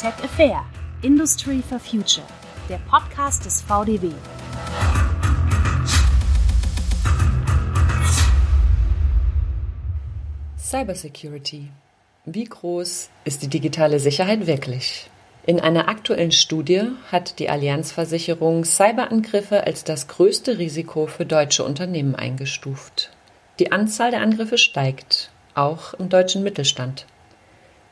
Tech Affair. Industry for Future. Der Podcast des VDW. Cybersecurity. Wie groß ist die digitale Sicherheit wirklich? In einer aktuellen Studie hat die Allianzversicherung Cyberangriffe als das größte Risiko für deutsche Unternehmen eingestuft. Die Anzahl der Angriffe steigt, auch im deutschen Mittelstand.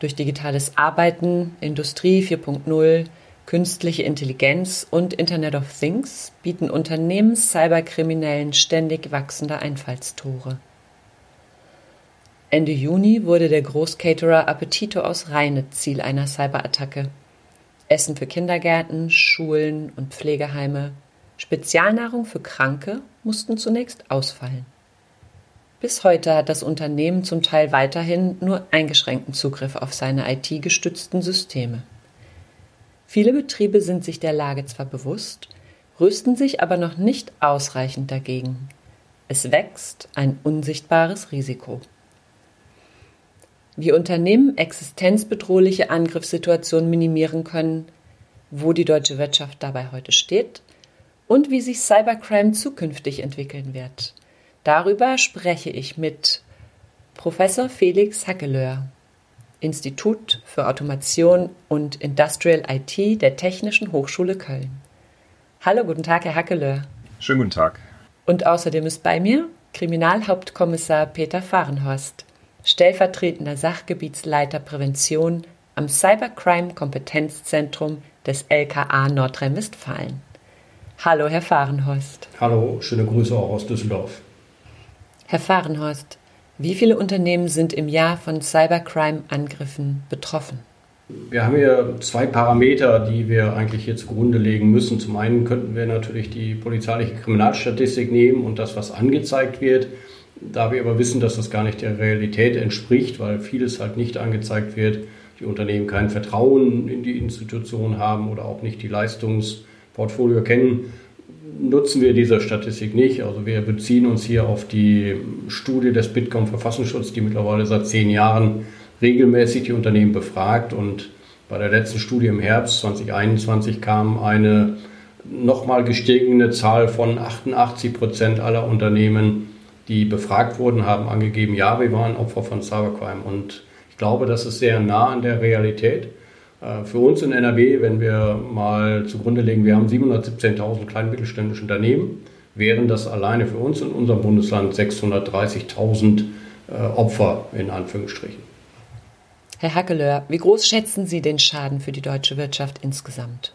Durch digitales Arbeiten, Industrie 4.0, künstliche Intelligenz und Internet of Things bieten Unternehmen Cyberkriminellen ständig wachsende Einfallstore. Ende Juni wurde der Großcaterer Appetito aus Rheine Ziel einer Cyberattacke. Essen für Kindergärten, Schulen und Pflegeheime, Spezialnahrung für Kranke mussten zunächst ausfallen. Bis heute hat das Unternehmen zum Teil weiterhin nur eingeschränkten Zugriff auf seine IT-gestützten Systeme. Viele Betriebe sind sich der Lage zwar bewusst, rüsten sich aber noch nicht ausreichend dagegen. Es wächst ein unsichtbares Risiko wie Unternehmen existenzbedrohliche Angriffssituationen minimieren können, wo die deutsche Wirtschaft dabei heute steht und wie sich Cybercrime zukünftig entwickeln wird. Darüber spreche ich mit Professor Felix Hackelöhr, Institut für Automation und Industrial IT der Technischen Hochschule Köln. Hallo, guten Tag, Herr Hackelöhr. Schönen guten Tag. Und außerdem ist bei mir Kriminalhauptkommissar Peter Fahrenhorst stellvertretender Sachgebietsleiter Prävention am Cybercrime Kompetenzzentrum des LKA Nordrhein-Westfalen. Hallo, Herr Fahrenhorst. Hallo, schöne Grüße auch aus Düsseldorf. Herr Fahrenhorst, wie viele Unternehmen sind im Jahr von Cybercrime-Angriffen betroffen? Wir haben hier zwei Parameter, die wir eigentlich hier zugrunde legen müssen. Zum einen könnten wir natürlich die polizeiliche Kriminalstatistik nehmen und das, was angezeigt wird. Da wir aber wissen, dass das gar nicht der Realität entspricht, weil vieles halt nicht angezeigt wird, die Unternehmen kein Vertrauen in die Institution haben oder auch nicht die Leistungsportfolio kennen, nutzen wir diese Statistik nicht. Also wir beziehen uns hier auf die Studie des Bitkom Verfassungsschutz, die mittlerweile seit zehn Jahren regelmäßig die Unternehmen befragt. Und bei der letzten Studie im Herbst 2021 kam eine nochmal gestiegene Zahl von 88 Prozent aller Unternehmen die befragt wurden, haben angegeben, ja, wir waren Opfer von Cybercrime. Und ich glaube, das ist sehr nah an der Realität. Äh, für uns in NRW, wenn wir mal zugrunde legen, wir haben 717.000 klein- mittelständische Unternehmen, wären das alleine für uns in unserem Bundesland 630.000 äh, Opfer in Anführungsstrichen. Herr Hackelöhr, wie groß schätzen Sie den Schaden für die deutsche Wirtschaft insgesamt?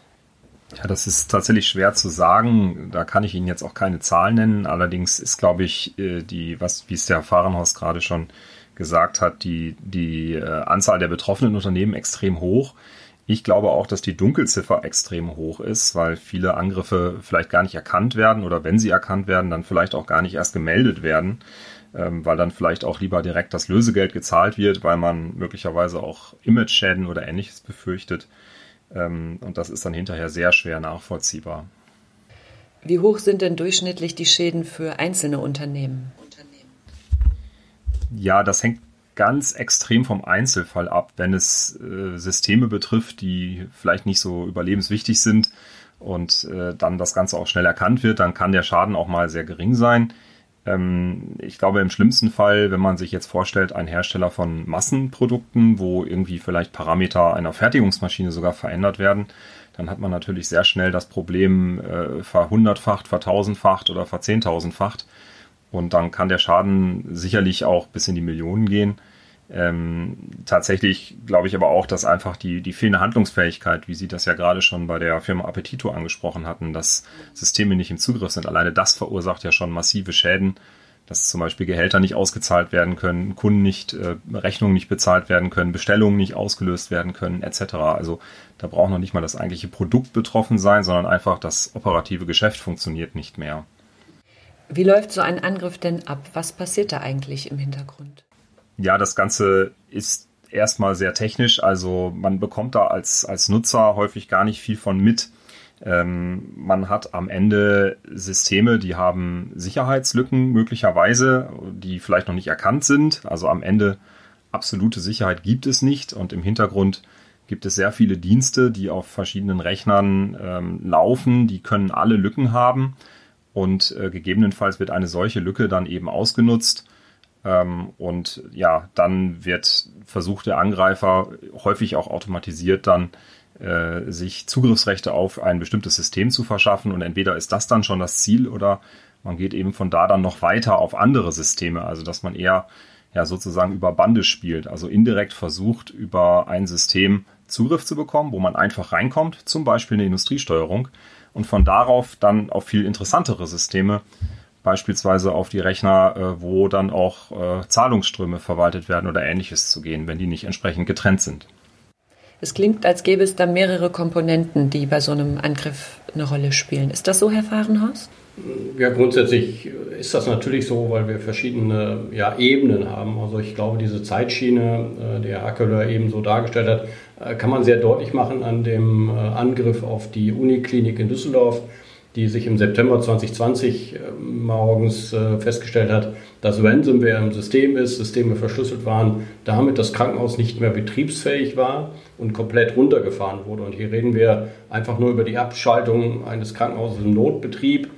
Ja, das ist tatsächlich schwer zu sagen. Da kann ich Ihnen jetzt auch keine Zahlen nennen. Allerdings ist, glaube ich, äh, die, was, wie es der Herr Fahrenhaus gerade schon gesagt hat, die, die äh, Anzahl der betroffenen Unternehmen extrem hoch. Ich glaube auch, dass die Dunkelziffer extrem hoch ist, weil viele Angriffe vielleicht gar nicht erkannt werden oder wenn sie erkannt werden, dann vielleicht auch gar nicht erst gemeldet werden, ähm, weil dann vielleicht auch lieber direkt das Lösegeld gezahlt wird, weil man möglicherweise auch Image-Schäden oder ähnliches befürchtet. Ähm, und das ist dann hinterher sehr schwer nachvollziehbar. Wie hoch sind denn durchschnittlich die Schäden für einzelne Unternehmen? Ja, das hängt ganz extrem vom Einzelfall ab. Wenn es äh, Systeme betrifft, die vielleicht nicht so überlebenswichtig sind und äh, dann das Ganze auch schnell erkannt wird, dann kann der Schaden auch mal sehr gering sein. Ähm, ich glaube, im schlimmsten Fall, wenn man sich jetzt vorstellt, ein Hersteller von Massenprodukten, wo irgendwie vielleicht Parameter einer Fertigungsmaschine sogar verändert werden, dann hat man natürlich sehr schnell das Problem äh, verhundertfacht, vertausendfacht oder verzehntausendfacht. Und dann kann der Schaden sicherlich auch bis in die Millionen gehen. Ähm, tatsächlich glaube ich aber auch, dass einfach die, die fehlende Handlungsfähigkeit, wie Sie das ja gerade schon bei der Firma Appetito angesprochen hatten, dass Systeme nicht im Zugriff sind, alleine das verursacht ja schon massive Schäden, dass zum Beispiel Gehälter nicht ausgezahlt werden können, Kunden nicht, äh, Rechnungen nicht bezahlt werden können, Bestellungen nicht ausgelöst werden können, etc. Also da braucht noch nicht mal das eigentliche Produkt betroffen sein, sondern einfach das operative Geschäft funktioniert nicht mehr. Wie läuft so ein Angriff denn ab? Was passiert da eigentlich im Hintergrund? ja, das Ganze ist erstmal sehr technisch. Also man bekommt da als, als Nutzer häufig gar nicht viel von mit. Ähm, man hat am Ende Systeme, die haben Sicherheitslücken möglicherweise, die vielleicht noch nicht erkannt sind. Also am Ende absolute Sicherheit gibt es nicht und im Hintergrund gibt es sehr viele Dienste, die auf verschiedenen Rechnern ähm, laufen. Die können alle Lücken haben und äh, gegebenenfalls wird eine solche Lücke dann eben ausgenutzt. Ähm, und ja, dann wird versucht der Angreifer häufig auch automatisiert dann äh, sich Zugriffsrechte auf ein bestimmtes System zu verschaffen. Und entweder ist das dann schon das Ziel oder man geht eben von da dann noch weiter auf andere Systeme. Also dass man eher ja sozusagen über Bande spielt, also indirekt versucht, über ein System Zugriff zu bekommen, wo man einfach reinkommt, zum Beispiel eine Industriesteuerung, und von darauf dann auf viel interessantere Systeme, beispielsweise auf die Rechner, äh, wo dann auch äh, Zahlungsströme verwaltet werden oder ähnliches zu gehen, wenn die nicht entsprechend getrennt sind. Es klingt, als gäbe es da mehrere Komponenten, die bei so einem Angriff eine Rolle spielen. Ist das so, Herr Fahrenhaus? Ja, grundsätzlich ist das natürlich so, weil wir verschiedene ja, Ebenen haben. Also ich glaube, diese Zeitschiene, äh, die Herr Ackeler eben so dargestellt hat, kann man sehr deutlich machen an dem äh, Angriff auf die Uniklinik in Düsseldorf, die sich im September 2020 morgens festgestellt hat, dass Ransomware im System ist, Systeme verschlüsselt waren, damit das Krankenhaus nicht mehr betriebsfähig war und komplett runtergefahren wurde. Und hier reden wir einfach nur über die Abschaltung eines Krankenhauses im Notbetrieb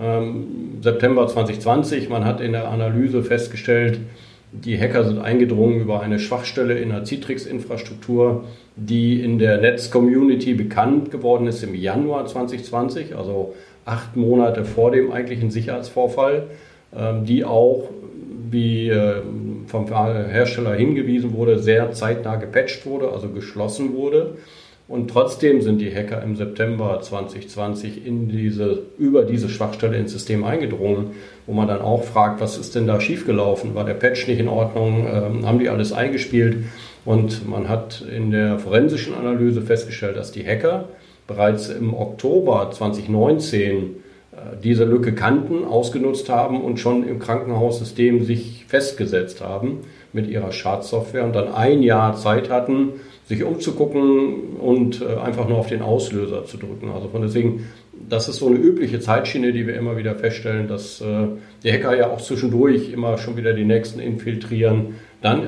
ähm, September 2020. Man hat in der Analyse festgestellt, die Hacker sind eingedrungen über eine Schwachstelle in der Citrix-Infrastruktur, die in der Netz-Community bekannt geworden ist im Januar 2020, also acht Monate vor dem eigentlichen Sicherheitsvorfall, ähm, die auch, wie äh, vom Hersteller hingewiesen wurde, sehr zeitnah gepatcht wurde, also geschlossen wurde. Und trotzdem sind die Hacker im September 2020 in diese, über diese Schwachstelle ins System eingedrungen, wo man dann auch fragt, was ist denn da schiefgelaufen? War der Patch nicht in Ordnung? Ähm, haben die alles eingespielt? Und man hat in der forensischen Analyse festgestellt, dass die Hacker bereits im Oktober 2019 äh, diese Lücke kannten, ausgenutzt haben und schon im Krankenhaussystem sich festgesetzt haben mit ihrer Schadsoftware und dann ein Jahr Zeit hatten, sich umzugucken und äh, einfach nur auf den Auslöser zu drücken. Also von deswegen, das ist so eine übliche Zeitschiene, die wir immer wieder feststellen, dass äh, die Hacker ja auch zwischendurch immer schon wieder die nächsten infiltrieren, dann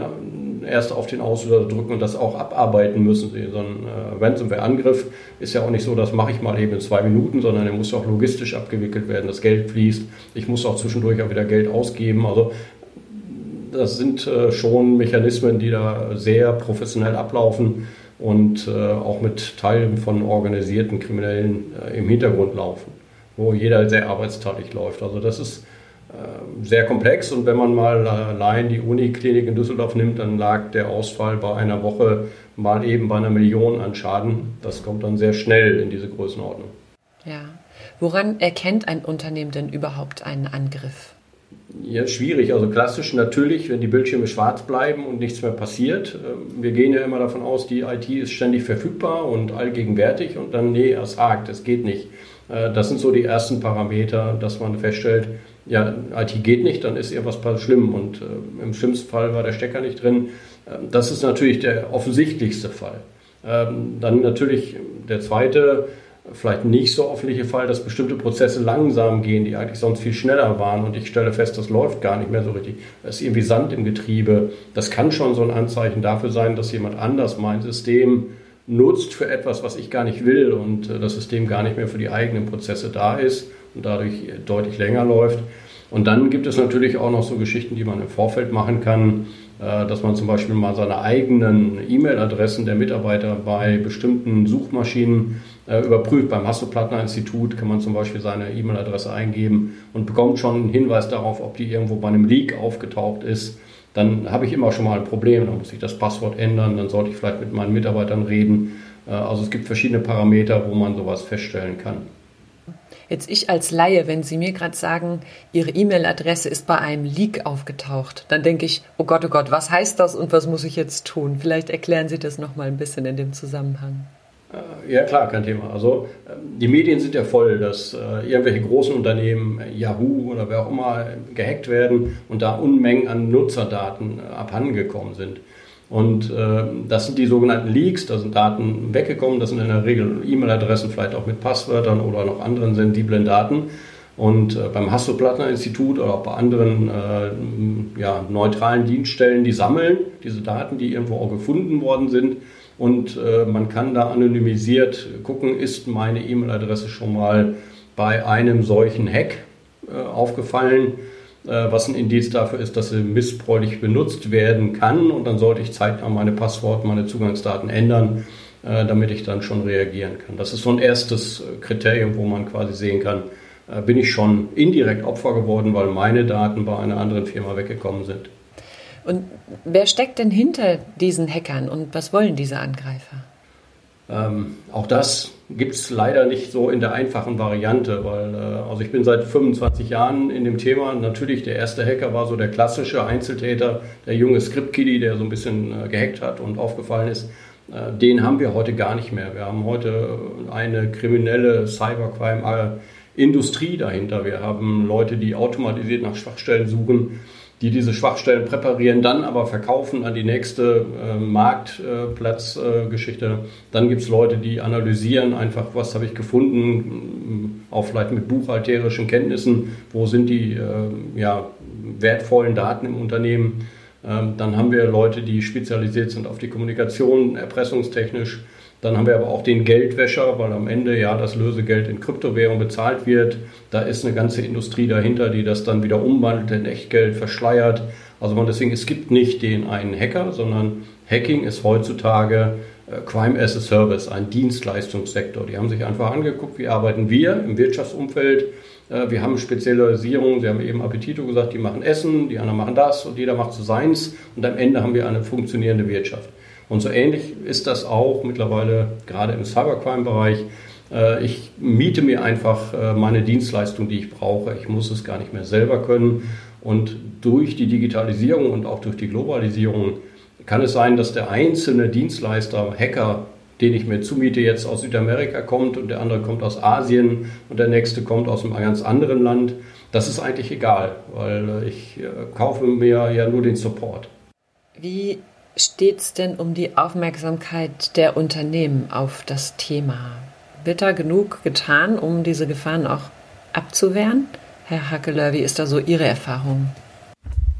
äh, erst auf den Auslöser drücken und das auch abarbeiten müssen. So ein Ransomware-Angriff ist ja auch nicht so, das mache ich mal eben in zwei Minuten, sondern er muss auch logistisch abgewickelt werden, das Geld fließt. Ich muss auch zwischendurch auch wieder Geld ausgeben. Also das sind äh, schon Mechanismen, die da sehr professionell ablaufen und äh, auch mit Teilen von organisierten Kriminellen äh, im Hintergrund laufen, wo jeder sehr arbeitsteilig läuft. Also das ist sehr komplex und wenn man mal allein die Uniklinik in Düsseldorf nimmt, dann lag der Ausfall bei einer Woche mal eben bei einer Million an Schaden. Das kommt dann sehr schnell in diese Größenordnung. Ja. Woran erkennt ein Unternehmen denn überhaupt einen Angriff? Ja, schwierig. Also klassisch natürlich, wenn die Bildschirme schwarz bleiben und nichts mehr passiert. Ähm, wir gehen ja immer davon aus, die IT ist ständig verfügbar und allgegenwärtig und dann, nee, es hakt, es geht nicht. Äh, das sind so die ersten Parameter, dass man feststellt, ja, IT geht nicht, dann ist irgendwas schlimm und äh, im schlimmsten Fall war der Stecker nicht drin. Ähm, das ist natürlich der offensichtlichste Fall. Ähm, dann natürlich der zweite, vielleicht nicht so offensichtliche Fall, dass bestimmte Prozesse langsam gehen, die eigentlich sonst viel schneller waren und ich stelle fest, das läuft gar nicht mehr so richtig. Es ist irgendwie Sand im Getriebe. Das kann schon so ein Anzeichen dafür sein, dass jemand anders mein System nutzt für etwas, was ich gar nicht will und äh, das System gar nicht mehr für die eigenen Prozesse da ist und dadurch deutlich länger läuft. Und dann gibt es natürlich auch noch so Geschichten, die man im Vorfeld machen kann, äh, dass man zum Beispiel mal seine eigenen E-Mail-Adressen der Mitarbeiter bei bestimmten Suchmaschinen äh, überprüft. Beim Hasso-Plattner-Institut kann man zum Beispiel seine E-Mail-Adresse eingeben und bekommt schon einen Hinweis darauf, ob die irgendwo bei einem Leak aufgetaucht ist. Dann habe ich immer schon mal ein Problem, dann muss ich das Passwort ändern, dann sollte ich vielleicht mit meinen Mitarbeitern reden. Äh, also es gibt verschiedene Parameter, wo man sowas feststellen kann. Jetzt ich als Laie, wenn Sie mir gerade sagen, Ihre E-Mail-Adresse ist bei einem Leak aufgetaucht, dann denke ich, oh Gott, oh Gott, was heißt das und was muss ich jetzt tun? Vielleicht erklären Sie das noch mal ein bisschen in dem Zusammenhang. Äh, ja, klar, kein Thema. Also ähm, die Medien sind ja voll, dass äh, irgendwelche großen Unternehmen, äh, Yahoo oder wer auch immer, gehackt werden und da Unmengen an Nutzerdaten abhandengekommen sind. Und das sind die sogenannten Leaks, da sind Daten weggekommen, das sind in der Regel E-Mail-Adressen, vielleicht auch mit Passwörtern oder noch anderen sensiblen Daten. Und beim Hasso-Plattner-Institut oder auch bei anderen ja, neutralen Dienststellen, die sammeln diese Daten, die irgendwo auch gefunden worden sind und äh, man kann da anonymisiert gucken, ist meine E-Mail-Adresse schon mal bei einem solchen Hack äh, aufgefallen, äh, was ein Indiz dafür ist, dass sie missbräuchlich benutzt werden kann und dann sollte ich zeitnah meine Passwort, meine Zugangsdaten ändern, äh, damit ich dann schon reagieren kann. Das ist so ein erstes äh, Kriterium, wo man quasi sehen kann, äh, bin ich schon indirekt Opfer geworden, weil meine Daten bei einer anderen Firma weggekommen sind. Und wer steckt denn hinter diesen Hackern und was wollen diese Angreifer? Ähm, auch das gibt es leider nicht so in der einfachen Variante, weil äh, also ich bin seit 25 Jahren in dem Thema. Natürlich, der erste Hacker war so der klassische Einzeltäter, der junge Script-Kiddie, der so ein bisschen äh, gehackt hat und aufgefallen ist. Äh, den haben wir heute gar nicht mehr. Wir haben heute eine kriminelle Cybercrime-Industrie dahinter. Wir haben Leute, die automatisiert nach Schwachstellen suchen die diese Schwachstellen präparieren, dann aber verkaufen an die nächste äh, Marktplatzgeschichte. Äh, dann gibt es Leute, die analysieren einfach, was habe ich gefunden, auch vielleicht mit buchhalterischen Kenntnissen, wo sind die äh, ja, wertvollen Daten im Unternehmen. Ähm, dann haben wir Leute, die spezialisiert sind auf die Kommunikation, erpressungstechnisch. Dann haben wir aber auch den Geldwäscher, weil am Ende ja das Lösegeld in Kryptowährung bezahlt wird. Da ist eine ganze Industrie dahinter, die das dann wieder umwandelt in Echtgeld, verschleiert. Also man deswegen, es gibt nicht den einen Hacker, sondern Hacking ist heutzutage äh, Crime as a Service, ein Dienstleistungssektor. Die haben sich einfach angeguckt, wie arbeiten wir im Wirtschaftsumfeld. Äh, wir haben Spezialisierungen, Sie haben eben Appetito gesagt, die machen Essen, die anderen machen das und jeder macht so seins. Und am Ende haben wir eine funktionierende Wirtschaft. Und so ähnlich ist das auch mittlerweile gerade im Cybercrime-Bereich. Äh, ich miete mir einfach äh, meine Dienstleistung, die ich brauche. Ich muss es gar nicht mehr selber können. Und durch die Digitalisierung und auch durch die Globalisierung kann es sein, dass der einzelne Dienstleister, Hacker, den ich mir zumiete, jetzt aus Südamerika kommt und der andere kommt aus Asien und der nächste kommt aus einem ganz anderen Land. Das ist eigentlich egal, weil ich äh, kaufe mir ja nur den Support. Wie steht es denn um die Aufmerksamkeit der Unternehmen auf das Thema? Wird da genug getan, um diese Gefahren auch abzuwehren? Herr Hackeler, wie ist da so Ihre Erfahrung?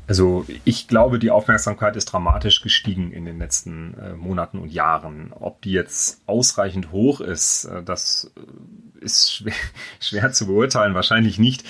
Also ich glaube, die Aufmerksamkeit ist dramatisch gestiegen in den letzten äh, Monaten und Jahren. Ob die jetzt ausreichend hoch ist, äh, das ist schwer, schwer zu beurteilen, wahrscheinlich nicht.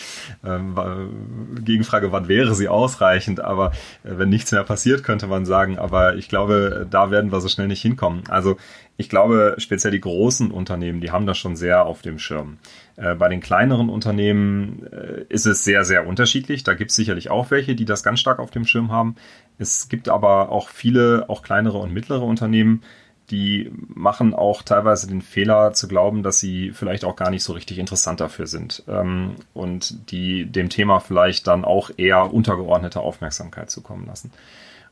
Ähm, Gegenfrage, wann wäre sie ausreichend? Aber äh, wenn nichts mehr passiert, könnte man sagen. Aber ich glaube, da werden wir so schnell nicht hinkommen. Also ich glaube, speziell die großen Unternehmen, die haben das schon sehr auf dem Schirm. Äh, bei den kleineren Unternehmen äh, ist es sehr, sehr unterschiedlich. Da gibt es sicherlich auch welche, die das ganz stark auf dem Schirm haben. Es gibt aber auch viele, auch kleinere und mittlere Unternehmen, die machen auch teilweise den Fehler zu glauben, dass sie vielleicht auch gar nicht so richtig interessant dafür sind ähm, und die dem Thema vielleicht dann auch eher untergeordnete Aufmerksamkeit zukommen lassen.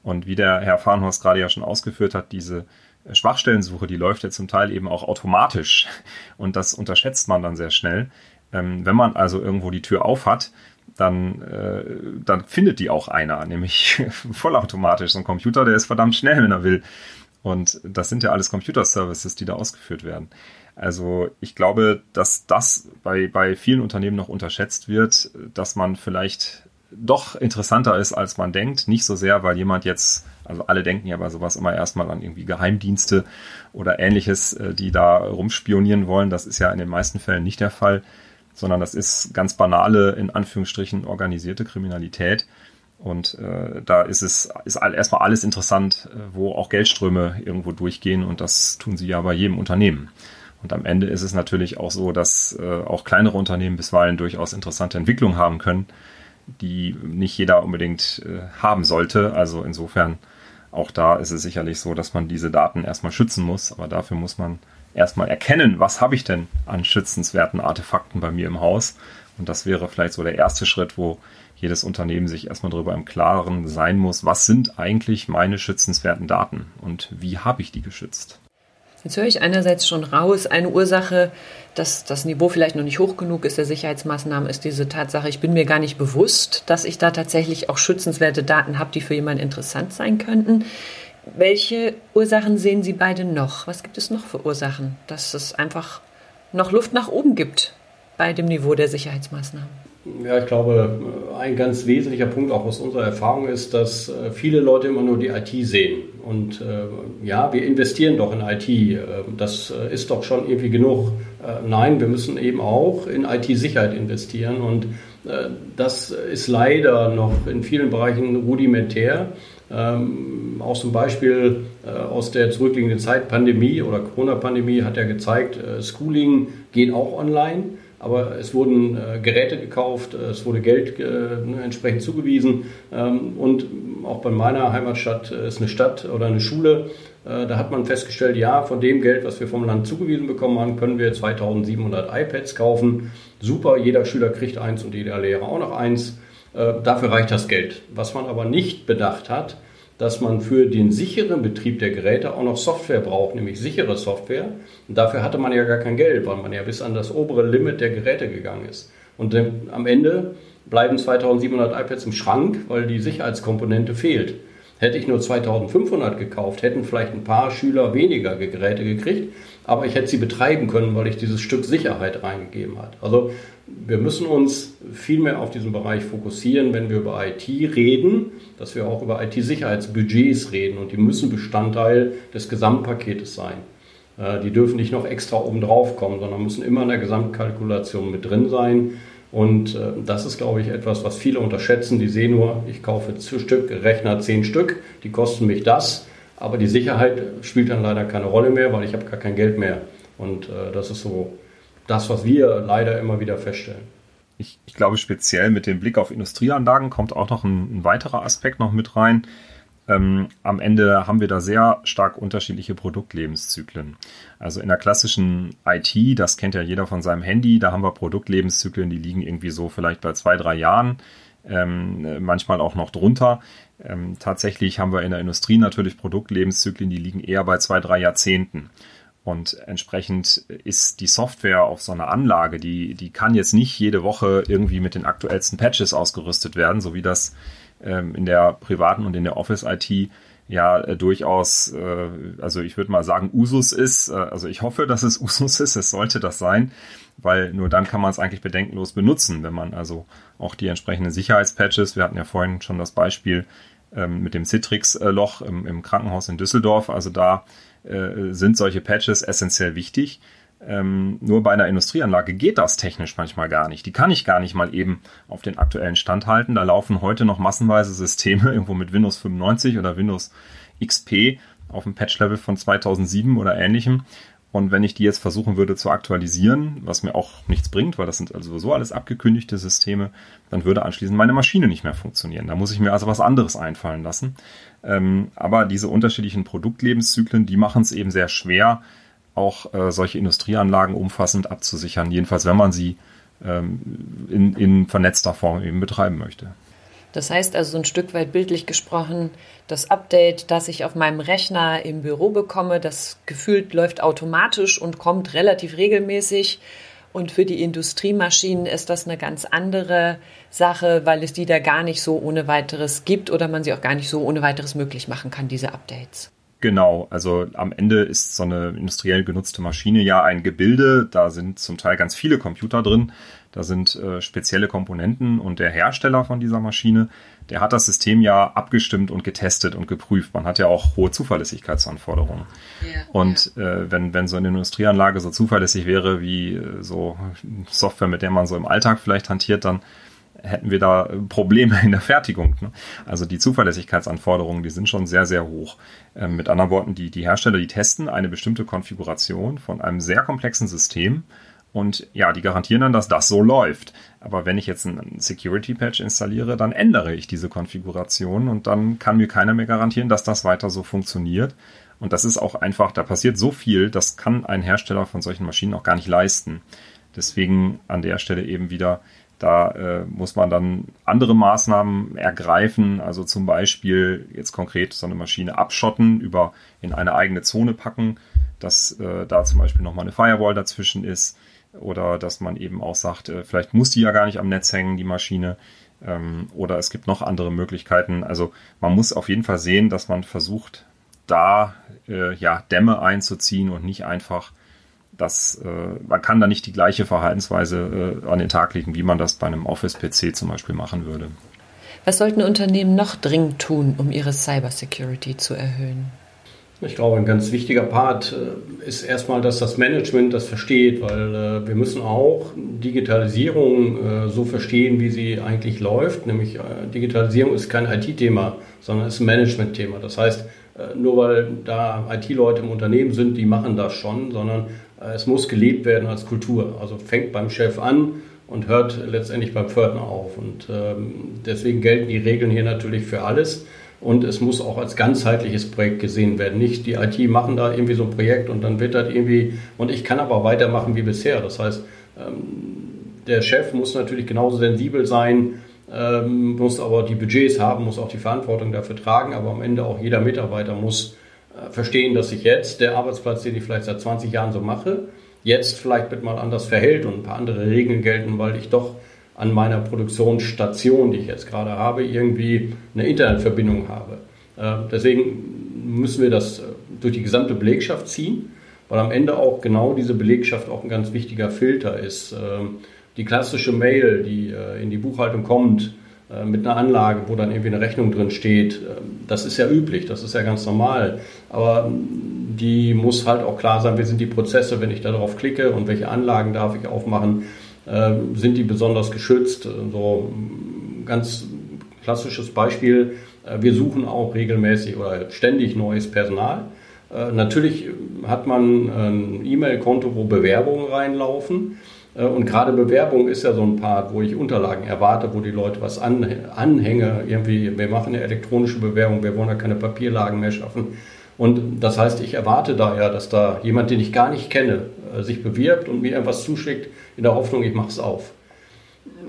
Und wie der Herr Farnhorst gerade ja schon ausgeführt hat, diese Schwachstellensuche, die läuft ja zum Teil eben auch automatisch und das unterschätzt man dann sehr schnell. Ähm, wenn man also irgendwo die Tür auf hat, dann, äh, dann findet die auch einer, nämlich vollautomatisch. So ein Computer, der ist verdammt schnell, wenn er will. Und das sind ja alles Computer-Services, die da ausgeführt werden. Also ich glaube, dass das bei, bei vielen Unternehmen noch unterschätzt wird, dass man vielleicht doch interessanter ist, als man denkt. Nicht so sehr, weil jemand jetzt, also alle denken ja bei sowas immer erstmal an irgendwie Geheimdienste oder ähnliches, äh, die da rumspionieren wollen. Das ist ja in den meisten Fällen nicht der Fall, sondern das ist ganz banale, in Anführungsstrichen, organisierte Kriminalität. Und äh, da ist es ist erstmal alles interessant, äh, wo auch Geldströme irgendwo durchgehen und das tun sie ja bei jedem Unternehmen. Und am Ende ist es natürlich auch so, dass äh, auch kleinere Unternehmen bisweilen durchaus interessante Entwicklungen haben können, die nicht jeder unbedingt äh, haben sollte. Also insofern auch da ist es sicherlich so, dass man diese Daten erstmal schützen muss, aber dafür muss man erstmal erkennen, was habe ich denn an schützenswerten Artefakten bei mir im Haus. Und das wäre vielleicht so der erste Schritt, wo jedes Unternehmen sich erstmal darüber im Klaren sein muss, was sind eigentlich meine schützenswerten Daten und wie habe ich die geschützt. Jetzt höre ich einerseits schon raus, eine Ursache, dass das Niveau vielleicht noch nicht hoch genug ist der Sicherheitsmaßnahmen, ist diese Tatsache, ich bin mir gar nicht bewusst, dass ich da tatsächlich auch schützenswerte Daten habe, die für jemanden interessant sein könnten. Welche Ursachen sehen Sie beide noch? Was gibt es noch für Ursachen, dass es einfach noch Luft nach oben gibt bei dem Niveau der Sicherheitsmaßnahmen? Ja, ich glaube, ein ganz wesentlicher Punkt auch aus unserer Erfahrung ist, dass äh, viele Leute immer nur die IT sehen. Und äh, ja, wir investieren doch in IT. Äh, das äh, ist doch schon irgendwie genug. Äh, nein, wir müssen eben auch in IT-Sicherheit investieren. Und äh, das ist leider noch in vielen Bereichen rudimentär. Ähm, auch zum Beispiel aus der zurückliegenden Zeit, Pandemie oder Corona-Pandemie, hat ja gezeigt, Schooling geht auch online. Aber es wurden äh, Geräte gekauft, äh, es wurde Geld äh, ne, entsprechend zugewiesen. Ähm, und auch bei meiner Heimatstadt äh, ist eine Stadt oder eine Schule. Äh, da hat man festgestellt, ja, von dem Geld, was wir vom Land zugewiesen bekommen haben, können wir 2700 iPads kaufen. Super, jeder Schüler kriegt eins und jeder Lehrer auch noch eins. Äh, dafür reicht das Geld. Was man aber nicht bedacht hat, dass man für den sicheren Betrieb der Geräte auch noch Software braucht, nämlich sichere Software. Und dafür hatte man ja gar kein Geld, weil man ja bis an das obere Limit der Geräte gegangen ist. Und am Ende bleiben 2700 iPads im Schrank, weil die Sicherheitskomponente fehlt. Hätte ich nur 2500 gekauft, hätten vielleicht ein paar Schüler weniger Geräte gekriegt, aber ich hätte sie betreiben können, weil ich dieses Stück Sicherheit reingegeben habe. Also wir müssen uns viel mehr auf diesen Bereich fokussieren, wenn wir über IT reden, dass wir auch über IT-Sicherheitsbudgets reden und die müssen Bestandteil des Gesamtpaketes sein. Äh, die dürfen nicht noch extra oben drauf kommen, sondern müssen immer in der Gesamtkalkulation mit drin sein. Und äh, das ist, glaube ich, etwas, was viele unterschätzen. Die sehen nur, ich kaufe zu Stück Rechner zehn Stück, die kosten mich das, aber die Sicherheit spielt dann leider keine Rolle mehr, weil ich habe gar kein Geld mehr. Und äh, das ist so das, was wir leider immer wieder feststellen. Ich, ich glaube, speziell mit dem Blick auf Industrieanlagen kommt auch noch ein, ein weiterer Aspekt noch mit rein. Ähm, am Ende haben wir da sehr stark unterschiedliche Produktlebenszyklen. Also in der klassischen IT, das kennt ja jeder von seinem Handy, da haben wir Produktlebenszyklen, die liegen irgendwie so vielleicht bei zwei, drei Jahren, ähm, manchmal auch noch drunter. Ähm, tatsächlich haben wir in der Industrie natürlich Produktlebenszyklen, die liegen eher bei zwei, drei Jahrzehnten. Und entsprechend ist die Software auf so einer Anlage, die, die kann jetzt nicht jede Woche irgendwie mit den aktuellsten Patches ausgerüstet werden, so wie das ähm, in der privaten und in der Office-IT ja äh, durchaus, äh, also ich würde mal sagen, Usus ist. Äh, also ich hoffe, dass es Usus ist, es sollte das sein, weil nur dann kann man es eigentlich bedenkenlos benutzen, wenn man also auch die entsprechenden Sicherheitspatches, wir hatten ja vorhin schon das Beispiel ähm, mit dem Citrix-Loch im, im Krankenhaus in Düsseldorf, also da äh, sind solche Patches essentiell wichtig. Ähm, nur bei einer Industrieanlage geht das technisch manchmal gar nicht. Die kann ich gar nicht mal eben auf den aktuellen Stand halten. Da laufen heute noch massenweise Systeme irgendwo mit Windows 95 oder Windows XP auf dem Patch-Level von 2007 oder ähnlichem. Und wenn ich die jetzt versuchen würde zu aktualisieren, was mir auch nichts bringt, weil das sind also sowieso alles abgekündigte Systeme, dann würde anschließend meine Maschine nicht mehr funktionieren. Da muss ich mir also was anderes einfallen lassen. Ähm, aber diese unterschiedlichen Produktlebenszyklen, die machen es eben sehr schwer, auch äh, solche Industrieanlagen umfassend abzusichern, jedenfalls wenn man sie ähm, in, in vernetzter Form eben betreiben möchte. Das heißt also ein Stück weit bildlich gesprochen, das Update, das ich auf meinem Rechner im Büro bekomme, das gefühlt läuft automatisch und kommt relativ regelmäßig. Und für die Industriemaschinen ist das eine ganz andere Sache, weil es die da gar nicht so ohne weiteres gibt oder man sie auch gar nicht so ohne weiteres möglich machen kann, diese Updates. Genau, also am Ende ist so eine industriell genutzte Maschine ja ein Gebilde, da sind zum Teil ganz viele Computer drin, da sind äh, spezielle Komponenten und der Hersteller von dieser Maschine, der hat das System ja abgestimmt und getestet und geprüft. Man hat ja auch hohe Zuverlässigkeitsanforderungen. Ja, und ja. Äh, wenn, wenn so eine Industrieanlage so zuverlässig wäre wie äh, so Software, mit der man so im Alltag vielleicht hantiert, dann hätten wir da Probleme in der Fertigung. Ne? Also die Zuverlässigkeitsanforderungen, die sind schon sehr, sehr hoch. Ähm, mit anderen Worten, die, die Hersteller, die testen eine bestimmte Konfiguration von einem sehr komplexen System und ja, die garantieren dann, dass das so läuft. Aber wenn ich jetzt einen Security Patch installiere, dann ändere ich diese Konfiguration und dann kann mir keiner mehr garantieren, dass das weiter so funktioniert. Und das ist auch einfach, da passiert so viel, das kann ein Hersteller von solchen Maschinen auch gar nicht leisten. Deswegen an der Stelle eben wieder da äh, muss man dann andere Maßnahmen ergreifen, also zum Beispiel jetzt konkret so eine Maschine abschotten, über in eine eigene Zone packen, dass äh, da zum Beispiel nochmal eine Firewall dazwischen ist oder dass man eben auch sagt, äh, vielleicht muss die ja gar nicht am Netz hängen, die Maschine. Ähm, oder es gibt noch andere Möglichkeiten. Also man muss auf jeden Fall sehen, dass man versucht, da äh, ja Dämme einzuziehen und nicht einfach das, äh, man kann da nicht die gleiche Verhaltensweise an den Tag legen, wie man das bei einem Office-PC zum Beispiel machen würde. Was sollten Unternehmen noch dringend tun, um ihre Cybersecurity zu erhöhen? Ich glaube, ein ganz wichtiger Part äh, ist erstmal, dass das Management das versteht, weil äh, wir müssen auch Digitalisierung äh, so verstehen, wie sie eigentlich läuft. Nämlich Digitalisierung ist kein IT-Thema, sondern ist ein Management-Thema. Das heißt, nur weil da IT-Leute im Unternehmen sind, die machen das schon, sondern es muss gelebt werden als Kultur. Also fängt beim Chef an und hört letztendlich beim Pförtner auf. Und ähm, deswegen gelten die Regeln hier natürlich für alles und es muss auch als ganzheitliches Projekt gesehen werden. Nicht die IT machen da irgendwie so ein Projekt und dann wird das irgendwie, und ich kann aber weitermachen wie bisher. Das heißt, ähm, der Chef muss natürlich genauso sensibel sein, ähm, muss aber die Budgets haben, muss auch die Verantwortung dafür tragen, aber am Ende auch jeder Mitarbeiter muss äh, verstehen, dass sich jetzt der Arbeitsplatz, den ich vielleicht seit 20 Jahren so mache, jetzt vielleicht mit mal anders verhält und ein paar andere Regeln gelten, weil ich doch an meiner Produktionsstation, die ich jetzt gerade habe, irgendwie eine Internetverbindung habe. Äh, deswegen müssen wir das äh, durch die gesamte Belegschaft ziehen, weil am Ende auch genau diese Belegschaft auch ein ganz wichtiger Filter ist. Ähm, die klassische Mail, die äh, in die Buchhaltung kommt, mit einer Anlage, wo dann irgendwie eine Rechnung drin steht, das ist ja üblich, das ist ja ganz normal. Aber ähm, die muss halt auch klar sein, wie sind die Prozesse, wenn ich darauf klicke und welche Anlagen darf ich aufmachen sind die besonders geschützt. So ganz klassisches Beispiel, äh, wir suchen auch regelmäßig oder ständig neues Personal. Äh, natürlich hat man ein E-Mail-Konto, wo Bewerbungen reinlaufen. Und gerade Bewerbung ist ja so ein Part, wo ich Unterlagen erwarte, wo die Leute was anhänge. Irgendwie, wir machen eine elektronische Bewerbung, wir wollen ja keine Papierlagen mehr schaffen. Und das heißt, ich erwarte daher, dass da jemand, den ich gar nicht kenne, sich bewirbt und mir etwas zuschickt, in der Hoffnung, ich mache es auf.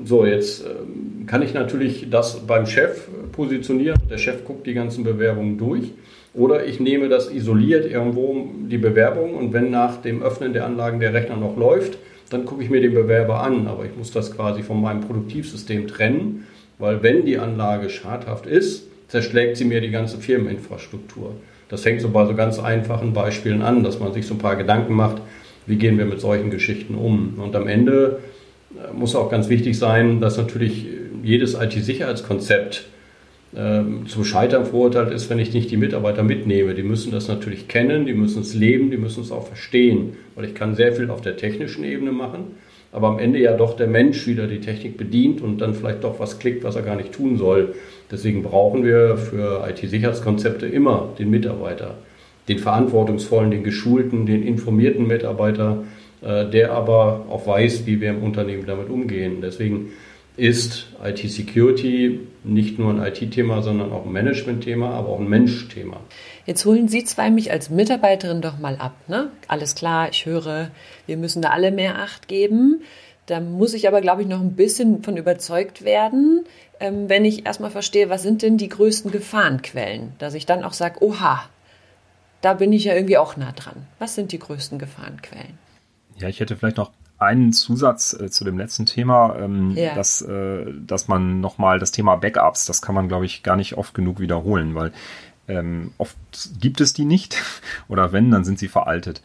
So, jetzt ähm, kann ich natürlich das beim Chef positionieren. Der Chef guckt die ganzen Bewerbungen durch. Oder ich nehme das isoliert irgendwo, die Bewerbung, und wenn nach dem Öffnen der Anlagen der Rechner noch läuft, dann gucke ich mir den Bewerber an. Aber ich muss das quasi von meinem Produktivsystem trennen, weil wenn die Anlage schadhaft ist, zerschlägt sie mir die ganze Firmeninfrastruktur. Das fängt so bei so ganz einfachen Beispielen an, dass man sich so ein paar Gedanken macht, wie gehen wir mit solchen Geschichten um. Und am Ende äh, muss auch ganz wichtig sein, dass natürlich jedes IT-Sicherheitskonzept äh, zum Scheitern verurteilt ist, wenn ich nicht die Mitarbeiter mitnehme. Die müssen das natürlich kennen, die müssen es leben, die müssen es auch verstehen, weil ich kann sehr viel auf der technischen Ebene machen, aber am Ende ja doch der Mensch wieder die Technik bedient und dann vielleicht doch was klickt, was er gar nicht tun soll. Deswegen brauchen wir für IT-Sicherheitskonzepte immer den Mitarbeiter den verantwortungsvollen, den geschulten, den informierten Mitarbeiter, äh, der aber auch weiß, wie wir im Unternehmen damit umgehen. Deswegen ist IT-Security nicht nur ein IT-Thema, sondern auch ein Management-Thema, aber auch ein Mensch-Thema. Jetzt holen Sie zwei mich als Mitarbeiterin doch mal ab. Ne? Alles klar, ich höre, wir müssen da alle mehr Acht geben. Da muss ich aber, glaube ich, noch ein bisschen von überzeugt werden, ähm, wenn ich erstmal verstehe, was sind denn die größten Gefahrenquellen, dass ich dann auch sage, oha, da bin ich ja irgendwie auch nah dran. Was sind die größten Gefahrenquellen? Ja, ich hätte vielleicht noch einen Zusatz äh, zu dem letzten Thema, ähm, ja. dass, äh, dass man nochmal das Thema Backups, das kann man, glaube ich, gar nicht oft genug wiederholen, weil ähm, oft gibt es die nicht oder wenn, dann sind sie veraltet.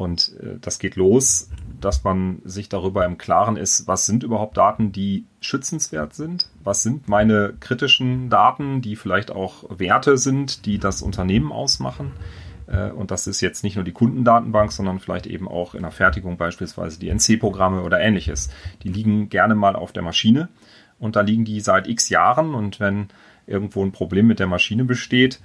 Und äh, das geht los, dass man sich darüber im Klaren ist, was sind überhaupt Daten, die schützenswert sind? Was sind meine kritischen Daten, die vielleicht auch Werte sind, die das Unternehmen ausmachen? Äh, und das ist jetzt nicht nur die Kundendatenbank, sondern vielleicht eben auch in der Fertigung beispielsweise die NC-Programme oder ähnliches. Die liegen gerne mal auf der Maschine und da liegen die seit x Jahren und wenn irgendwo ein Problem mit der Maschine besteht,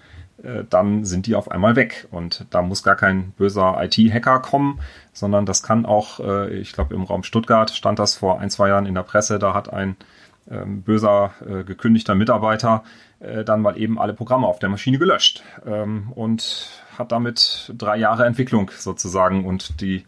dann sind die auf einmal weg. Und da muss gar kein böser IT-Hacker kommen, sondern das kann auch, äh, ich glaube im Raum Stuttgart stand das vor ein, zwei Jahren in der Presse, da hat ein ähm, böser gekündigter Mitarbeiter dann mal eben alle Programme auf der Maschine gelöscht ähm, und hat damit drei Jahre Entwicklung sozusagen und die,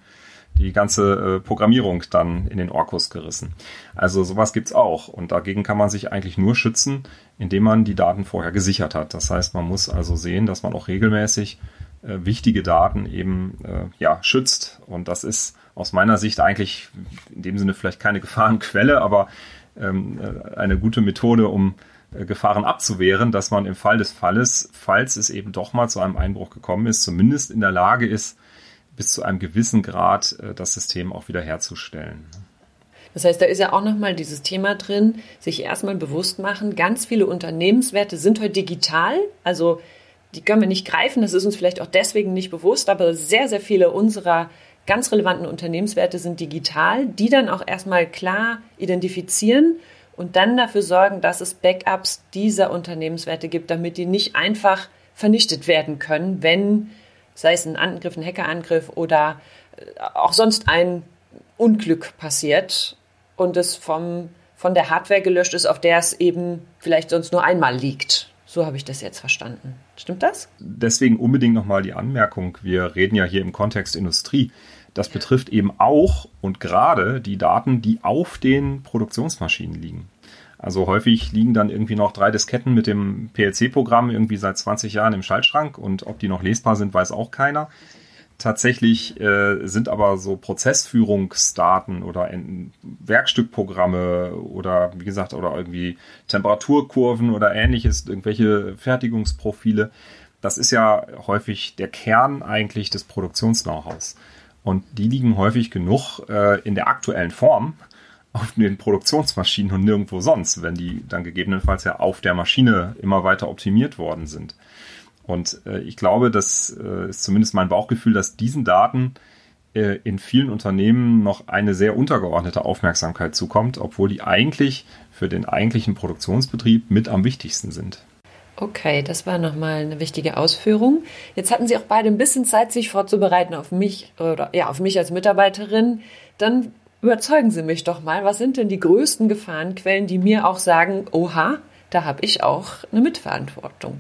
die ganze äh, Programmierung dann in den Orkus gerissen. Also sowas gibt's auch. Und dagegen kann man sich eigentlich nur schützen, indem man die Daten vorher gesichert hat. Das heißt, man muss also sehen, dass man auch regelmäßig äh, wichtige Daten eben äh, ja, schützt. Und das ist aus meiner Sicht eigentlich in dem Sinne vielleicht keine Gefahrenquelle, aber ähm, äh, eine gute Methode, um äh, Gefahren abzuwehren, dass man im Fall des Falles, falls es eben doch mal zu einem Einbruch gekommen ist, zumindest in der Lage ist, bis zu einem gewissen Grad äh, das System auch wieder herzustellen. Das heißt, da ist ja auch nochmal dieses Thema drin, sich erstmal bewusst machen, ganz viele Unternehmenswerte sind heute digital, also die können wir nicht greifen, das ist uns vielleicht auch deswegen nicht bewusst, aber sehr, sehr viele unserer ganz relevanten Unternehmenswerte sind digital, die dann auch erstmal klar identifizieren und dann dafür sorgen, dass es Backups dieser Unternehmenswerte gibt, damit die nicht einfach vernichtet werden können, wenn, sei es ein Angriff, ein Hackerangriff oder äh, auch sonst ein Unglück passiert und es vom, von der Hardware gelöscht ist, auf der es eben vielleicht sonst nur einmal liegt. So habe ich das jetzt verstanden. Stimmt das? Deswegen unbedingt nochmal die Anmerkung, wir reden ja hier im Kontext Industrie. Das betrifft eben auch und gerade die Daten, die auf den Produktionsmaschinen liegen. Also häufig liegen dann irgendwie noch drei Disketten mit dem PLC-Programm irgendwie seit 20 Jahren im Schaltschrank und ob die noch lesbar sind, weiß auch keiner. Tatsächlich äh, sind aber so Prozessführungsdaten oder Werkstückprogramme oder wie gesagt oder irgendwie Temperaturkurven oder ähnliches, irgendwelche Fertigungsprofile. Das ist ja häufig der Kern eigentlich des Produktions-Know-hows. Und die liegen häufig genug äh, in der aktuellen Form auf den Produktionsmaschinen und nirgendwo sonst, wenn die dann gegebenenfalls ja auf der Maschine immer weiter optimiert worden sind. Und äh, ich glaube, das äh, ist zumindest mein Bauchgefühl, dass diesen Daten äh, in vielen Unternehmen noch eine sehr untergeordnete Aufmerksamkeit zukommt, obwohl die eigentlich für den eigentlichen Produktionsbetrieb mit am wichtigsten sind. Okay, das war nochmal eine wichtige Ausführung. Jetzt hatten Sie auch beide ein bisschen Zeit, sich vorzubereiten auf mich oder ja, auf mich als Mitarbeiterin. Dann überzeugen Sie mich doch mal, was sind denn die größten Gefahrenquellen, die mir auch sagen, oha, da habe ich auch eine Mitverantwortung?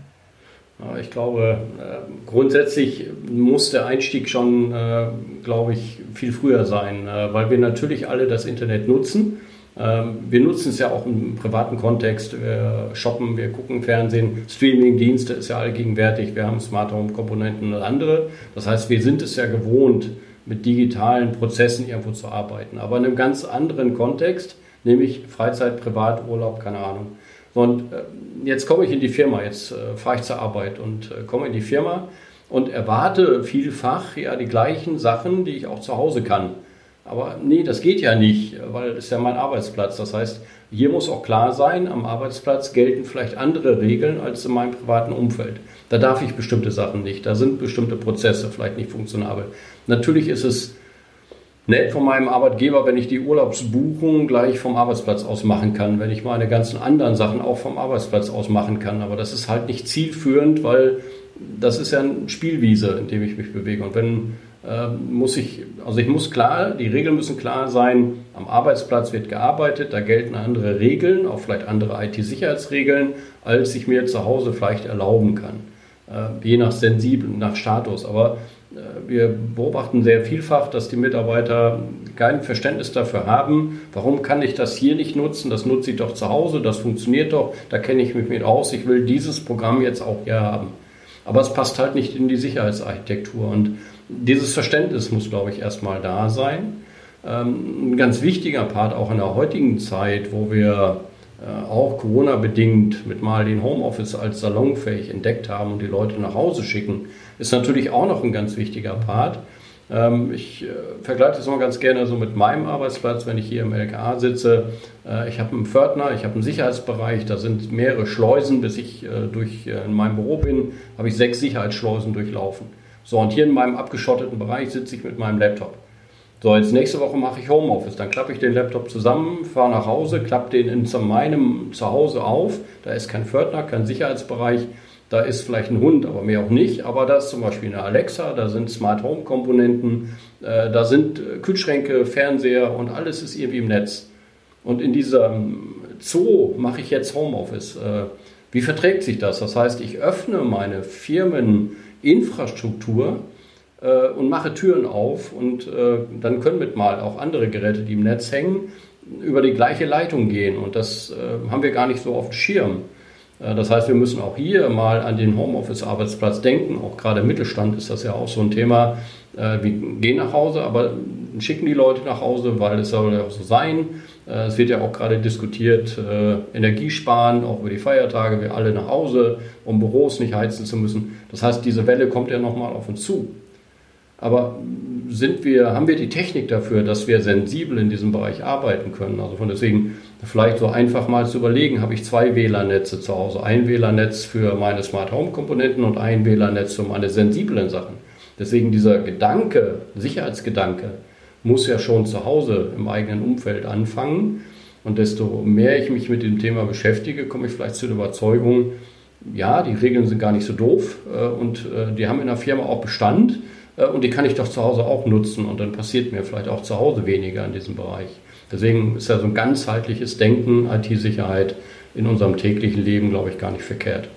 Ich glaube, äh, grundsätzlich muss der Einstieg schon, äh, glaube ich, viel früher sein, äh, weil wir natürlich alle das Internet nutzen ähm, wir nutzen es ja auch im privaten Kontext. Wir shoppen, wir gucken Fernsehen, Streaming-Dienste ist ja allgegenwärtig. Wir haben Smart Home-Komponenten und andere. Das heißt, wir sind es ja gewohnt, mit digitalen Prozessen irgendwo zu arbeiten. Aber in einem ganz anderen Kontext, nämlich Freizeit, Privaturlaub, keine Ahnung. Und äh, jetzt komme ich in die Firma, jetzt äh, fahre ich zur Arbeit und äh, komme in die Firma und erwarte vielfach ja die gleichen Sachen, die ich auch zu Hause kann. Aber nee, das geht ja nicht, weil es ist ja mein Arbeitsplatz. Das heißt, hier muss auch klar sein, am Arbeitsplatz gelten vielleicht andere Regeln als in meinem privaten Umfeld. Da darf ich bestimmte Sachen nicht. Da sind bestimmte Prozesse vielleicht nicht funktionabel. Natürlich ist es nett von meinem Arbeitgeber, wenn ich die Urlaubsbuchung gleich vom Arbeitsplatz aus machen kann, wenn ich meine ganzen anderen Sachen auch vom Arbeitsplatz aus machen kann. Aber das ist halt nicht zielführend, weil das ist ja eine Spielwiese, in dem ich mich bewege. Und wenn muss ich, also ich muss klar, die Regeln müssen klar sein, am Arbeitsplatz wird gearbeitet, da gelten andere Regeln, auch vielleicht andere IT-Sicherheitsregeln, als ich mir zu Hause vielleicht erlauben kann. Äh, je nach sensibel, nach Status. Aber äh, wir beobachten sehr vielfach, dass die Mitarbeiter kein Verständnis dafür haben, warum kann ich das hier nicht nutzen, das nutze ich doch zu Hause, das funktioniert doch, da kenne ich mich mit aus, ich will dieses Programm jetzt auch hier haben. Aber es passt halt nicht in die Sicherheitsarchitektur und dieses Verständnis muss, glaube ich, erstmal da sein. Ähm, ein ganz wichtiger Part auch in der heutigen Zeit, wo wir äh, auch Corona-bedingt mit mal den Homeoffice als salonfähig entdeckt haben und die Leute nach Hause schicken, ist natürlich auch noch ein ganz wichtiger Part. Ähm, ich äh, vergleiche das mal ganz gerne so mit meinem Arbeitsplatz, wenn ich hier im LKA sitze. Äh, ich habe einen Pförtner, ich habe einen Sicherheitsbereich, da sind mehrere Schleusen, bis ich durch in meinem Büro bin, habe ich sechs Sicherheitsschleusen durchlaufen. So, und hier in meinem abgeschotteten Bereich sitze ich mit meinem Laptop. So, jetzt nächste Woche mache ich Homeoffice. Dann klappe ich den Laptop zusammen, fahre nach Hause, klappe den in meinem Zuhause auf. Da ist kein Pförtner, kein Sicherheitsbereich. Da ist vielleicht ein Hund, aber mehr auch nicht. Aber da ist zum Beispiel eine Alexa, da sind Smart Home Komponenten, äh, da sind äh, Kühlschränke, Fernseher und alles ist irgendwie im Netz. Und in diesem Zoo mache ich jetzt Homeoffice. Äh, wie verträgt sich das? Das heißt, ich öffne meine Firmen, Infrastruktur äh, und mache Türen auf und äh, dann können mit mal auch andere Geräte, die im Netz hängen, über die gleiche Leitung gehen und das äh, haben wir gar nicht so auf dem Schirm. Äh, das heißt, wir müssen auch hier mal an den Homeoffice-Arbeitsplatz denken. Auch gerade im Mittelstand ist das ja auch so ein Thema. Äh, wir gehen nach Hause, aber schicken die Leute nach Hause, weil es soll ja auch so sein. Äh, es wird ja auch gerade diskutiert, äh, Energiesparen, auch über die Feiertage, wir alle nach Hause, um Büros nicht heizen zu müssen. Das heißt, diese Welle kommt ja nochmal auf uns zu. Aber sind wir, haben wir die Technik dafür, dass wir sensibel in diesem Bereich arbeiten können? Also von deswegen vielleicht so einfach mal zu überlegen, habe ich zwei WLAN-Netze zu Hause. Ein WLAN-Netz für meine Smart Home Komponenten und ein WLAN-Netz für meine sensiblen Sachen. Deswegen dieser Gedanke, Sicherheitsgedanke, muss ja schon zu Hause im eigenen Umfeld anfangen. Und desto mehr ich mich mit dem Thema beschäftige, komme ich vielleicht zu der Überzeugung, ja, die Regeln sind gar nicht so doof äh, und äh, die haben in der Firma auch Bestand äh, und die kann ich doch zu Hause auch nutzen und dann passiert mir vielleicht auch zu Hause weniger in diesem Bereich. Deswegen ist ja so ein ganzheitliches Denken, IT-Sicherheit in unserem täglichen Leben, glaube ich, gar nicht verkehrt.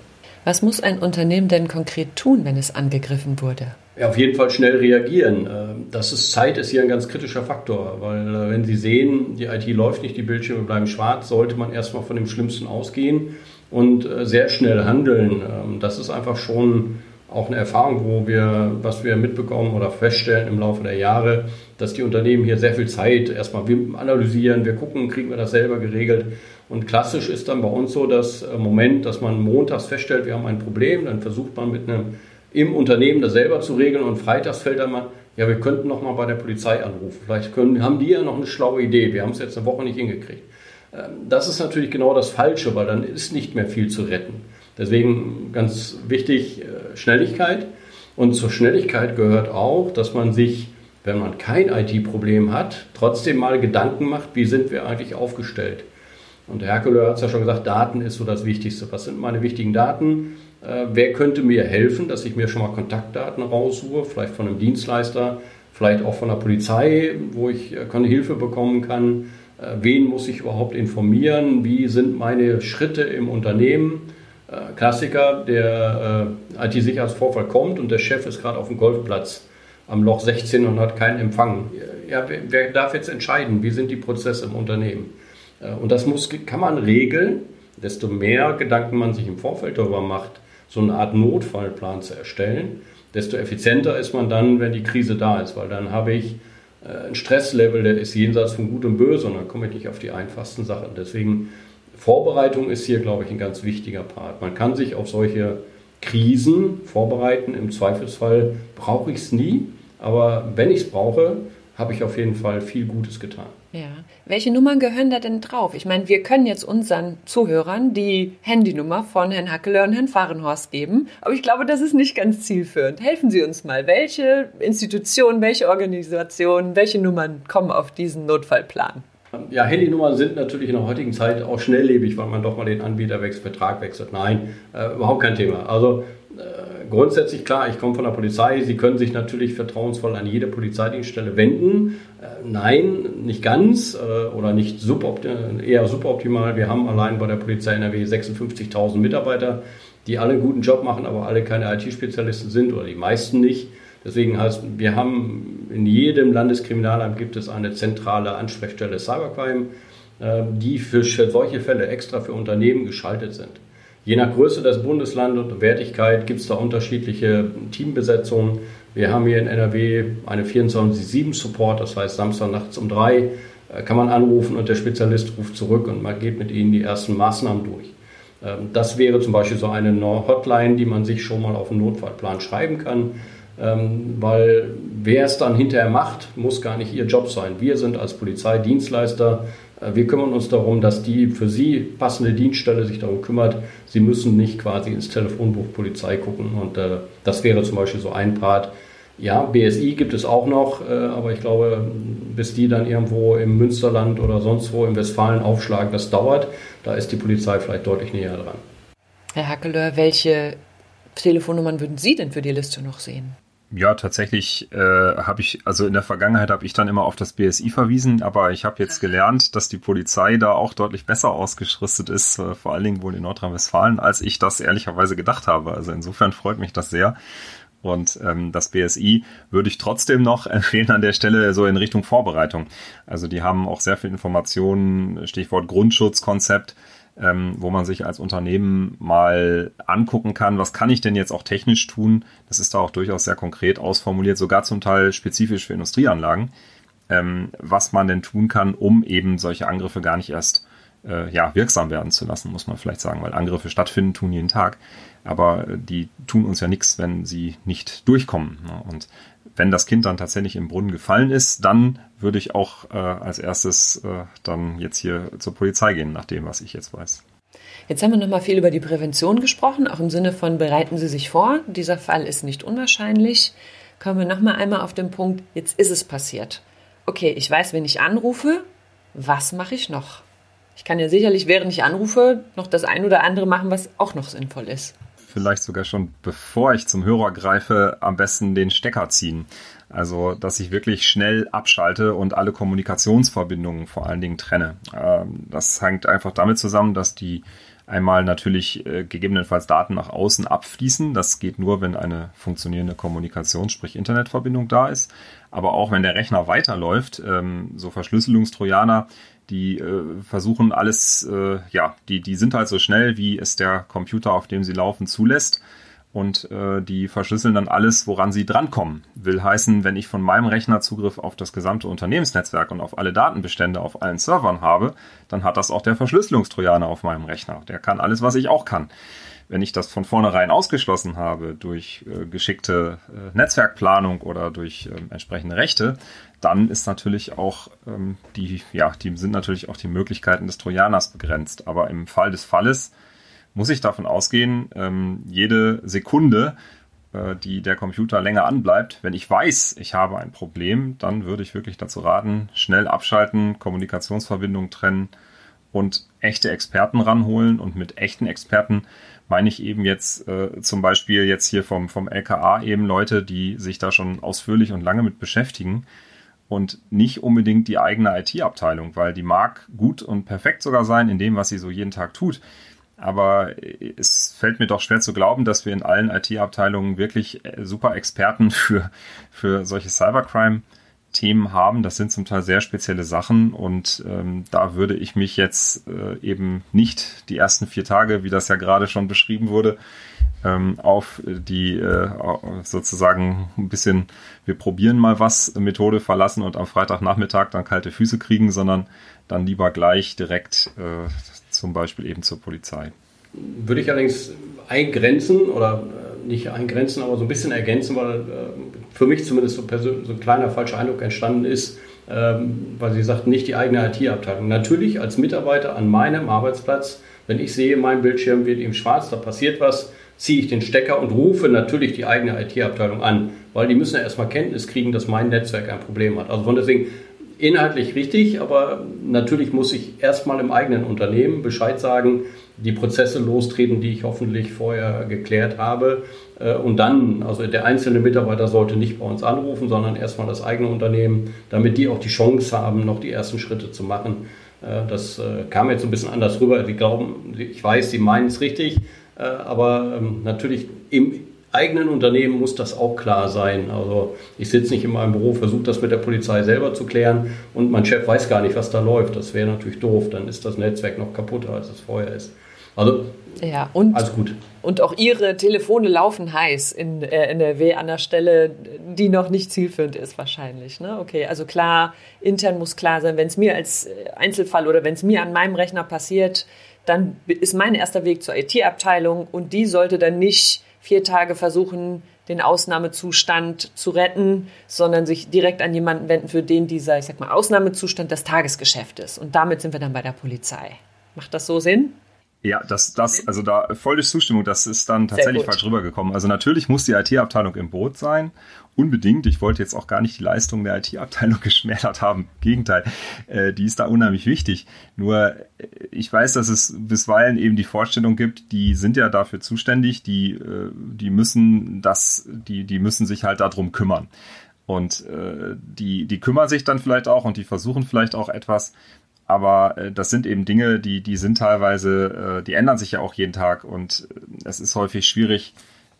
Was muss ein Unternehmen denn konkret tun, wenn es angegriffen wurde? Ja, auf jeden Fall schnell reagieren. Das ist Zeit ist hier ein ganz kritischer Faktor, weil wenn Sie sehen, die IT läuft nicht, die Bildschirme bleiben schwarz, sollte man erstmal von dem Schlimmsten ausgehen und sehr schnell handeln. Das ist einfach schon auch eine Erfahrung, wo wir, was wir mitbekommen oder feststellen im Laufe der Jahre, dass die Unternehmen hier sehr viel Zeit erstmal analysieren, wir gucken, kriegen wir das selber geregelt. Und klassisch ist dann bei uns so das äh, Moment, dass man montags feststellt, wir haben ein Problem, dann versucht man mit einem im Unternehmen das selber zu regeln und freitags fällt dann mal, ja, wir könnten noch mal bei der Polizei anrufen. Vielleicht können, haben die ja noch eine schlaue Idee. Wir haben es jetzt eine Woche nicht hingekriegt. Ähm, das ist natürlich genau das Falsche, weil dann ist nicht mehr viel zu retten. Deswegen ganz wichtig äh, Schnelligkeit. Und zur Schnelligkeit gehört auch, dass man sich, wenn man kein IT-Problem hat, trotzdem mal Gedanken macht, wie sind wir eigentlich aufgestellt. Und Herr hat es ja schon gesagt, Daten ist so das Wichtigste. Was sind meine wichtigen Daten? Äh, wer könnte mir helfen, dass ich mir schon mal Kontaktdaten raussuche, vielleicht von einem Dienstleister, vielleicht auch von der Polizei, wo ich äh, keine Hilfe bekommen kann? Äh, wen muss ich überhaupt informieren? Wie sind meine Schritte im Unternehmen? Äh, Klassiker, der äh, IT-Sicherheitsvorfall kommt und der Chef ist gerade auf dem Golfplatz am Loch 16 und hat keinen Empfang. Ja, wer, wer darf jetzt entscheiden, wie sind die Prozesse im Unternehmen? Äh, und das muss, kann man regeln, desto mehr Gedanken man sich im Vorfeld darüber macht, so eine Art Notfallplan zu erstellen, desto effizienter ist man dann, wenn die Krise da ist, weil dann habe ich äh, ein Stresslevel, der ist jenseits von Gut und Böse und dann komme ich nicht auf die einfachsten Sachen. Deswegen Vorbereitung ist hier, glaube ich, ein ganz wichtiger Part. Man kann sich auf solche Krisen vorbereiten. Im Zweifelsfall brauche ich es nie, aber wenn ich es brauche, habe ich auf jeden Fall viel Gutes getan. Ja. Welche Nummern gehören da denn drauf? Ich meine, wir können jetzt unseren Zuhörern die Handynummer von Herrn Hackeler und Herrn Fahrenhorst geben, aber ich glaube, das ist nicht ganz zielführend. Helfen Sie uns mal. Welche Institutionen, welche Organisationen, welche Nummern kommen auf diesen Notfallplan? Ja, Handynummern sind natürlich in der heutigen Zeit auch schnelllebig, weil man doch mal den Anbieter wechselt, Vertrag wechselt. Nein, äh, überhaupt kein Thema. Also äh, grundsätzlich klar, ich komme von der Polizei. Sie können sich natürlich vertrauensvoll an jede Polizeidienststelle wenden. Äh, nein, nicht ganz äh, oder nicht eher suboptimal. Wir haben allein bei der Polizei NRW 56.000 Mitarbeiter, die alle einen guten Job machen, aber alle keine IT-Spezialisten sind oder die meisten nicht. Deswegen heißt, wir haben in jedem Landeskriminalamt gibt es eine zentrale Ansprechstelle Cybercrime, äh, die für solche Fälle extra für Unternehmen geschaltet sind. Je nach Größe des Bundeslandes und Wertigkeit gibt es da unterschiedliche Teambesetzungen. Wir haben hier in NRW eine 24-7-Support, das heißt Samstag nachts um drei äh, kann man anrufen und der Spezialist ruft zurück und man geht mit ihnen die ersten Maßnahmen durch. Ähm, das wäre zum Beispiel so eine Hotline, die man sich schon mal auf den Notfallplan schreiben kann. Ähm, weil wer es dann hinterher macht, muss gar nicht ihr Job sein. Wir sind als Polizei Dienstleister. Äh, wir kümmern uns darum, dass die für Sie passende Dienststelle sich darum kümmert. Sie müssen nicht quasi ins Telefonbuch Polizei gucken. Und äh, das wäre zum Beispiel so ein Part. Ja, BSI gibt es auch noch, äh, aber ich glaube, bis die dann irgendwo im Münsterland oder sonst wo im Westfalen aufschlagen, das dauert. Da ist die Polizei vielleicht deutlich näher dran. Herr Hackelöhr, welche Telefonnummern würden Sie denn für die Liste noch sehen? Ja, tatsächlich äh, habe ich, also in der Vergangenheit habe ich dann immer auf das BSI verwiesen, aber ich habe jetzt gelernt, dass die Polizei da auch deutlich besser ausgerüstet ist, äh, vor allen Dingen wohl in Nordrhein-Westfalen, als ich das ehrlicherweise gedacht habe. Also insofern freut mich das sehr. Und ähm, das BSI würde ich trotzdem noch empfehlen an der Stelle so in Richtung Vorbereitung. Also die haben auch sehr viel Informationen, Stichwort Grundschutzkonzept ähm, wo man sich als Unternehmen mal angucken kann, was kann ich denn jetzt auch technisch tun. Das ist da auch durchaus sehr konkret ausformuliert, sogar zum Teil spezifisch für Industrieanlagen, ähm, was man denn tun kann, um eben solche Angriffe gar nicht erst äh, ja, wirksam werden zu lassen, muss man vielleicht sagen, weil Angriffe stattfinden, tun jeden Tag. Aber äh, die tun uns ja nichts, wenn sie nicht durchkommen. Ne? Und wenn das Kind dann tatsächlich im Brunnen gefallen ist, dann würde ich auch äh, als erstes äh, dann jetzt hier zur Polizei gehen, nach dem, was ich jetzt weiß. Jetzt haben wir nochmal viel über die Prävention gesprochen, auch im Sinne von bereiten Sie sich vor. Dieser Fall ist nicht unwahrscheinlich. Kommen wir nochmal einmal auf den Punkt, jetzt ist es passiert. Okay, ich weiß, wen ich anrufe. Was mache ich noch? Ich kann ja sicherlich, während ich anrufe, noch das ein oder andere machen, was auch noch sinnvoll ist. Vielleicht sogar schon bevor ich zum Hörer greife, am besten den Stecker ziehen. Also, dass ich wirklich schnell abschalte und alle Kommunikationsverbindungen vor allen Dingen trenne. Ähm, das hängt einfach damit zusammen, dass die einmal natürlich äh, gegebenenfalls Daten nach außen abfließen. Das geht nur, wenn eine funktionierende Kommunikation, sprich Internetverbindung da ist. Aber auch wenn der Rechner weiterläuft, ähm, so Verschlüsselungstrojaner, die äh, versuchen alles, äh, ja, die, die sind halt so schnell, wie es der Computer, auf dem sie laufen, zulässt und äh, die verschlüsseln dann alles, woran sie drankommen. Will heißen, wenn ich von meinem Rechner Zugriff auf das gesamte Unternehmensnetzwerk und auf alle Datenbestände auf allen Servern habe, dann hat das auch der Verschlüsselungstrojaner auf meinem Rechner. Der kann alles, was ich auch kann. Wenn ich das von vornherein ausgeschlossen habe durch äh, geschickte äh, Netzwerkplanung oder durch äh, entsprechende Rechte, dann ist natürlich auch ähm, die, ja, die sind natürlich auch die Möglichkeiten des Trojaners begrenzt. Aber im Fall des Falles muss ich davon ausgehen, ähm, jede Sekunde, äh, die der Computer länger anbleibt, wenn ich weiß, ich habe ein Problem, dann würde ich wirklich dazu raten, schnell abschalten, Kommunikationsverbindungen trennen und echte Experten ranholen. Und mit echten Experten meine ich eben jetzt äh, zum Beispiel jetzt hier vom, vom LKA eben Leute, die sich da schon ausführlich und lange mit beschäftigen und nicht unbedingt die eigene IT-Abteilung, weil die mag gut und perfekt sogar sein in dem, was sie so jeden Tag tut. Aber es fällt mir doch schwer zu glauben, dass wir in allen IT-Abteilungen wirklich äh, super Experten für, für solche Cybercrime Themen haben. Das sind zum Teil sehr spezielle Sachen und ähm, da würde ich mich jetzt äh, eben nicht die ersten vier Tage, wie das ja gerade schon beschrieben wurde, ähm, auf die äh, sozusagen ein bisschen, wir probieren mal was Methode verlassen und am Freitagnachmittag dann kalte Füße kriegen, sondern dann lieber gleich direkt äh, zum Beispiel eben zur Polizei. Würde ich allerdings eingrenzen oder äh, nicht eingrenzen, aber so ein bisschen ergänzen, weil äh, für mich zumindest so, so ein kleiner falscher Eindruck entstanden ist, ähm, weil Sie sagten, nicht die eigene IT-Abteilung. Natürlich als Mitarbeiter an meinem Arbeitsplatz, wenn ich sehe, mein Bildschirm wird eben schwarz, da passiert was, ziehe ich den Stecker und rufe natürlich die eigene IT-Abteilung an, weil die müssen ja erstmal Kenntnis kriegen, dass mein Netzwerk ein Problem hat. Also von deswegen inhaltlich richtig, aber natürlich muss ich erstmal im eigenen Unternehmen Bescheid sagen, die Prozesse lostreten, die ich hoffentlich vorher geklärt habe. Äh, und dann, also der einzelne Mitarbeiter sollte nicht bei uns anrufen, sondern erstmal das eigene Unternehmen, damit die auch die Chance haben, noch die ersten Schritte zu machen. Äh, das äh, kam jetzt ein bisschen anders rüber. Sie glauben, ich weiß, Sie meinen es richtig, aber ähm, natürlich im eigenen Unternehmen muss das auch klar sein. Also ich sitze nicht in meinem Büro, versuche das mit der Polizei selber zu klären und mein Chef weiß gar nicht, was da läuft. Das wäre natürlich doof, dann ist das Netzwerk noch kaputter, als es vorher ist. Also ja, und, alles gut. Und auch Ihre Telefone laufen heiß in äh, NRW an der Stelle, die noch nicht zielführend ist wahrscheinlich. Ne? Okay, also klar, intern muss klar sein, wenn es mir als äh, Einzelfall oder wenn es mir an meinem Rechner passiert, dann ist mein erster Weg zur IT-Abteilung und die sollte dann nicht vier Tage versuchen, den Ausnahmezustand zu retten, sondern sich direkt an jemanden wenden, für den dieser, ich sag mal, Ausnahmezustand das Tagesgeschäft ist. Und damit sind wir dann bei der Polizei. Macht das so Sinn? Ja, das, das, also da volle Zustimmung, das ist dann tatsächlich falsch rübergekommen. Also natürlich muss die IT-Abteilung im Boot sein. Unbedingt. Ich wollte jetzt auch gar nicht die Leistung der IT-Abteilung geschmälert haben. Im Gegenteil, äh, die ist da unheimlich wichtig. Nur äh, ich weiß, dass es bisweilen eben die Vorstellung gibt, die sind ja dafür zuständig, die, äh, die müssen das, die, die müssen sich halt darum kümmern. Und äh, die, die kümmern sich dann vielleicht auch und die versuchen vielleicht auch etwas, aber äh, das sind eben Dinge, die, die sind teilweise, äh, die ändern sich ja auch jeden Tag und äh, es ist häufig schwierig,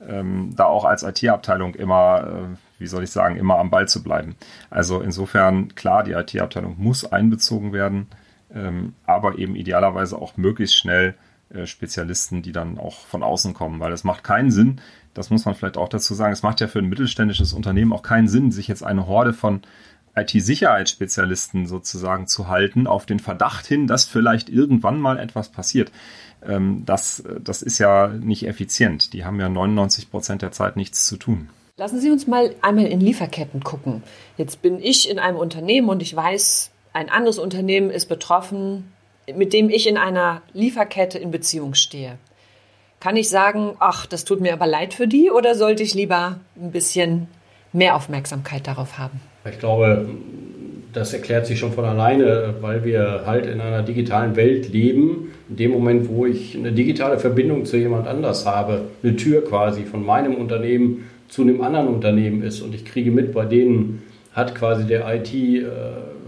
ähm, da auch als IT-Abteilung immer, äh, wie soll ich sagen, immer am Ball zu bleiben. Also insofern, klar, die IT-Abteilung muss einbezogen werden, ähm, aber eben idealerweise auch möglichst schnell äh, Spezialisten, die dann auch von außen kommen, weil es macht keinen Sinn, das muss man vielleicht auch dazu sagen, es macht ja für ein mittelständisches Unternehmen auch keinen Sinn, sich jetzt eine Horde von IT-Sicherheitsspezialisten sozusagen zu halten, auf den Verdacht hin, dass vielleicht irgendwann mal etwas passiert. Ähm, das, das ist ja nicht effizient. Die haben ja 99 Prozent der Zeit nichts zu tun. Lassen Sie uns mal einmal in Lieferketten gucken. Jetzt bin ich in einem Unternehmen und ich weiß, ein anderes Unternehmen ist betroffen, mit dem ich in einer Lieferkette in Beziehung stehe. Kann ich sagen, ach, das tut mir aber leid für die oder sollte ich lieber ein bisschen mehr Aufmerksamkeit darauf haben? Ich glaube, das erklärt sich schon von alleine, weil wir halt in einer digitalen Welt leben. In dem Moment, wo ich eine digitale Verbindung zu jemand anders habe, eine Tür quasi von meinem Unternehmen zu einem anderen Unternehmen ist und ich kriege mit, bei denen hat quasi der IT äh,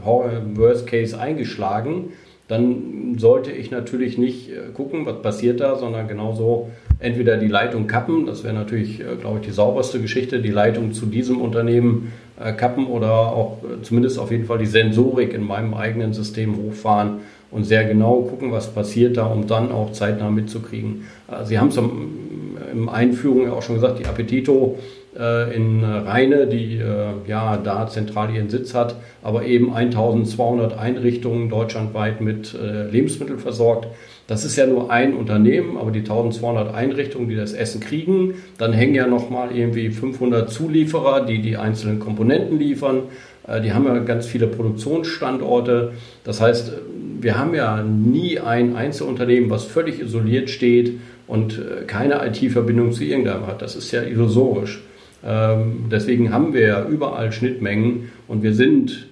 Worst Case eingeschlagen, dann sollte ich natürlich nicht äh, gucken, was passiert da, sondern genauso entweder die Leitung kappen, das wäre natürlich, äh, glaube ich, die sauberste Geschichte, die Leitung zu diesem Unternehmen kappen oder auch zumindest auf jeden Fall die Sensorik in meinem eigenen System hochfahren und sehr genau gucken, was passiert da, um dann auch zeitnah mitzukriegen. Sie haben es im Einführung auch schon gesagt, die Appetito äh, in Rheine, die äh, ja da zentral ihren Sitz hat, aber eben 1200 Einrichtungen deutschlandweit mit äh, Lebensmitteln versorgt. Das ist ja nur ein Unternehmen, aber die 1200 Einrichtungen, die das Essen kriegen, dann hängen ja nochmal irgendwie 500 Zulieferer, die die einzelnen Komponenten liefern. Die haben ja ganz viele Produktionsstandorte. Das heißt, wir haben ja nie ein Einzelunternehmen, was völlig isoliert steht und keine IT-Verbindung zu irgendeinem hat. Das ist ja illusorisch. Ähm, deswegen haben wir ja überall Schnittmengen und wir sind äh,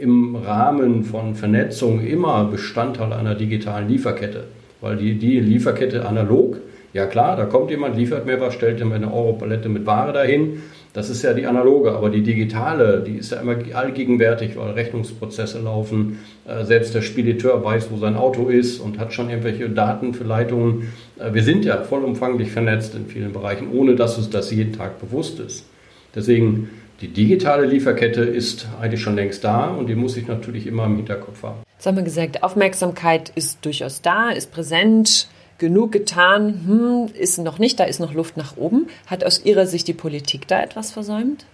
im Rahmen von Vernetzung immer Bestandteil einer digitalen Lieferkette. Weil die, die Lieferkette analog, ja klar, da kommt jemand, liefert mir was, stellt mir eine Europalette mit Ware dahin. Das ist ja die analoge, aber die digitale, die ist ja immer allgegenwärtig, weil Rechnungsprozesse laufen. Äh, selbst der Spediteur weiß, wo sein Auto ist und hat schon irgendwelche Daten für Leitungen. Äh, wir sind ja vollumfanglich vernetzt in vielen Bereichen, ohne dass uns das jeden Tag bewusst ist. Deswegen, die digitale Lieferkette ist eigentlich schon längst da und die muss ich natürlich immer im Hinterkopf haben. Jetzt haben wir gesagt, Aufmerksamkeit ist durchaus da, ist präsent genug getan, hm, ist noch nicht, da ist noch Luft nach oben. Hat aus Ihrer Sicht die Politik da etwas versäumt?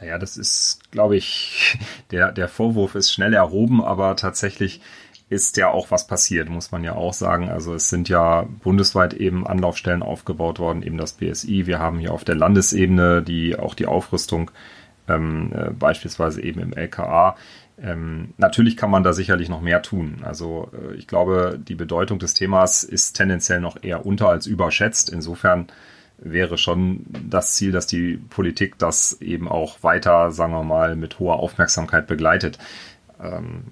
Naja, das ist, glaube ich, der, der Vorwurf ist schnell erhoben, aber tatsächlich ist ja auch was passiert, muss man ja auch sagen. Also es sind ja bundesweit eben Anlaufstellen aufgebaut worden, eben das BSI. Wir haben hier auf der Landesebene die auch die Aufrüstung ähm, äh, beispielsweise eben im LKA. Ähm, natürlich kann man da sicherlich noch mehr tun. Also äh, ich glaube, die Bedeutung des Themas ist tendenziell noch eher unter als überschätzt. Insofern wäre schon das Ziel, dass die Politik das eben auch weiter, sagen wir mal, mit hoher Aufmerksamkeit begleitet. Ähm,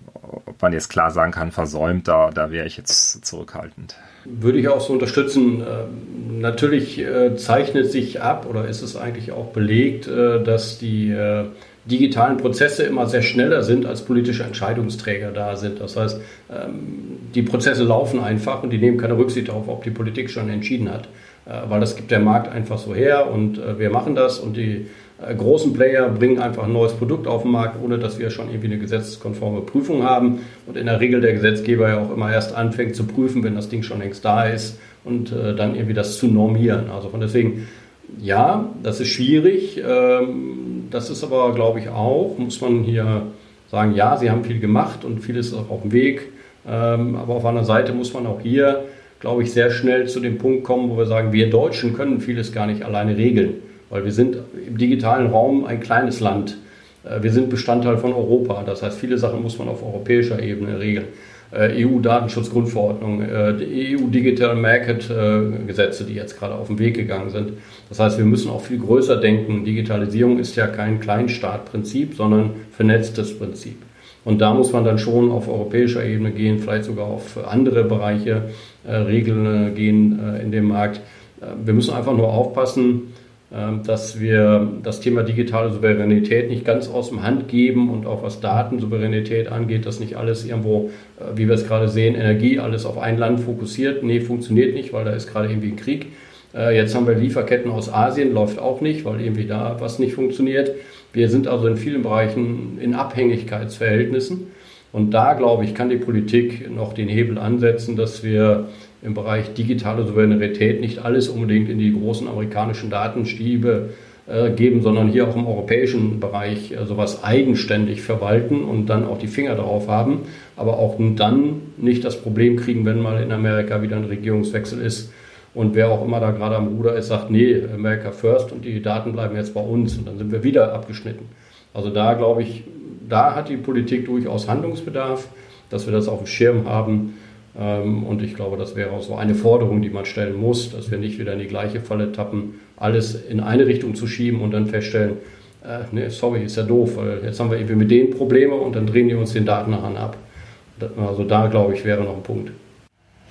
ob man jetzt klar sagen kann, versäumt, da, da wäre ich jetzt zurückhaltend. Würde ich auch so unterstützen. Ähm, natürlich äh, zeichnet sich ab oder ist es eigentlich auch belegt, äh, dass die äh, digitalen Prozesse immer sehr schneller sind, als politische Entscheidungsträger da sind. Das heißt, ähm, die Prozesse laufen einfach und die nehmen keine Rücksicht auf, ob die Politik schon entschieden hat. Weil das gibt der Markt einfach so her und wir machen das und die großen Player bringen einfach ein neues Produkt auf den Markt, ohne dass wir schon irgendwie eine gesetzeskonforme Prüfung haben. Und in der Regel der Gesetzgeber ja auch immer erst anfängt zu prüfen, wenn das Ding schon längst da ist und dann irgendwie das zu normieren. Also von deswegen, ja, das ist schwierig. Ähm, das ist aber, glaube ich, auch, muss man hier sagen, ja, sie haben viel gemacht und vieles ist auch auf dem Weg. Ähm, aber auf anderen Seite muss man auch hier, glaube ich, sehr schnell zu dem Punkt kommen, wo wir sagen, wir Deutschen können vieles gar nicht alleine regeln, weil wir sind im digitalen Raum ein kleines Land. Äh, wir sind Bestandteil von Europa. Das heißt, viele Sachen muss man auf europäischer Ebene regeln. Äh, EU-Datenschutzgrundverordnung, äh, EU-Digital Market-Gesetze, die jetzt gerade auf den Weg gegangen sind. Das heißt, wir müssen auch viel größer denken. Digitalisierung ist ja kein Kleinstaatprinzip, sondern vernetztes Prinzip. Und da muss man dann schon auf europäischer Ebene gehen, vielleicht sogar auf andere Bereiche Regeln gehen in dem Markt. Wir müssen einfach nur aufpassen, dass wir das Thema digitale Souveränität nicht ganz aus dem Hand geben und auch was Datensouveränität angeht, dass nicht alles irgendwo, äh, wie wir es gerade sehen, Energie alles auf ein Land fokussiert. Nee, funktioniert nicht, weil da ist gerade irgendwie ein Krieg. Äh, jetzt haben wir Lieferketten aus Asien, läuft auch nicht, weil irgendwie da was nicht funktioniert. Wir sind also in vielen Bereichen in Abhängigkeitsverhältnissen. Und da, glaube ich, kann die Politik noch den Hebel ansetzen, dass wir im Bereich digitale Souveränität nicht alles unbedingt in die großen amerikanischen Datenstiebe äh, geben, sondern hier auch im europäischen Bereich äh, sowas eigenständig verwalten und dann auch die Finger drauf haben, aber auch dann nicht das Problem kriegen, wenn mal in Amerika wieder ein Regierungswechsel ist und wer auch immer da gerade am Ruder ist, sagt, nee, America first und die Daten bleiben jetzt bei uns und dann sind wir wieder abgeschnitten. Also da glaube ich, da hat die Politik durchaus Handlungsbedarf, dass wir das auf dem Schirm haben. Ähm, und ich glaube, das wäre auch so eine Forderung, die man stellen muss, dass wir nicht wieder in die gleiche Falle tappen, alles in eine Richtung zu schieben und dann feststellen, äh, nee, sorry, ist ja doof, weil jetzt haben wir irgendwie mit denen Probleme und dann drehen die uns den Datenhahn ab. Also da, glaube ich, wäre noch ein Punkt.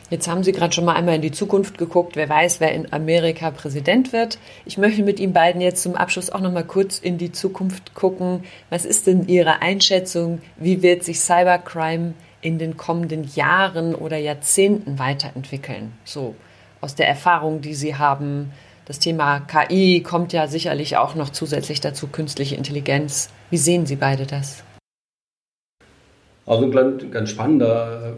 Jetzt haben Sie gerade schon mal einmal in die Zukunft geguckt. Wer weiß, wer in Amerika Präsident wird. Ich möchte mit Ihnen beiden jetzt zum Abschluss auch noch mal kurz in die Zukunft gucken. Was ist denn Ihre Einschätzung? Wie wird sich Cybercrime in den kommenden Jahren oder Jahrzehnten weiterentwickeln? So aus der Erfahrung, die Sie haben. Das Thema KI kommt ja sicherlich auch noch zusätzlich dazu, künstliche Intelligenz. Wie sehen Sie beide das? Also ein ganz spannender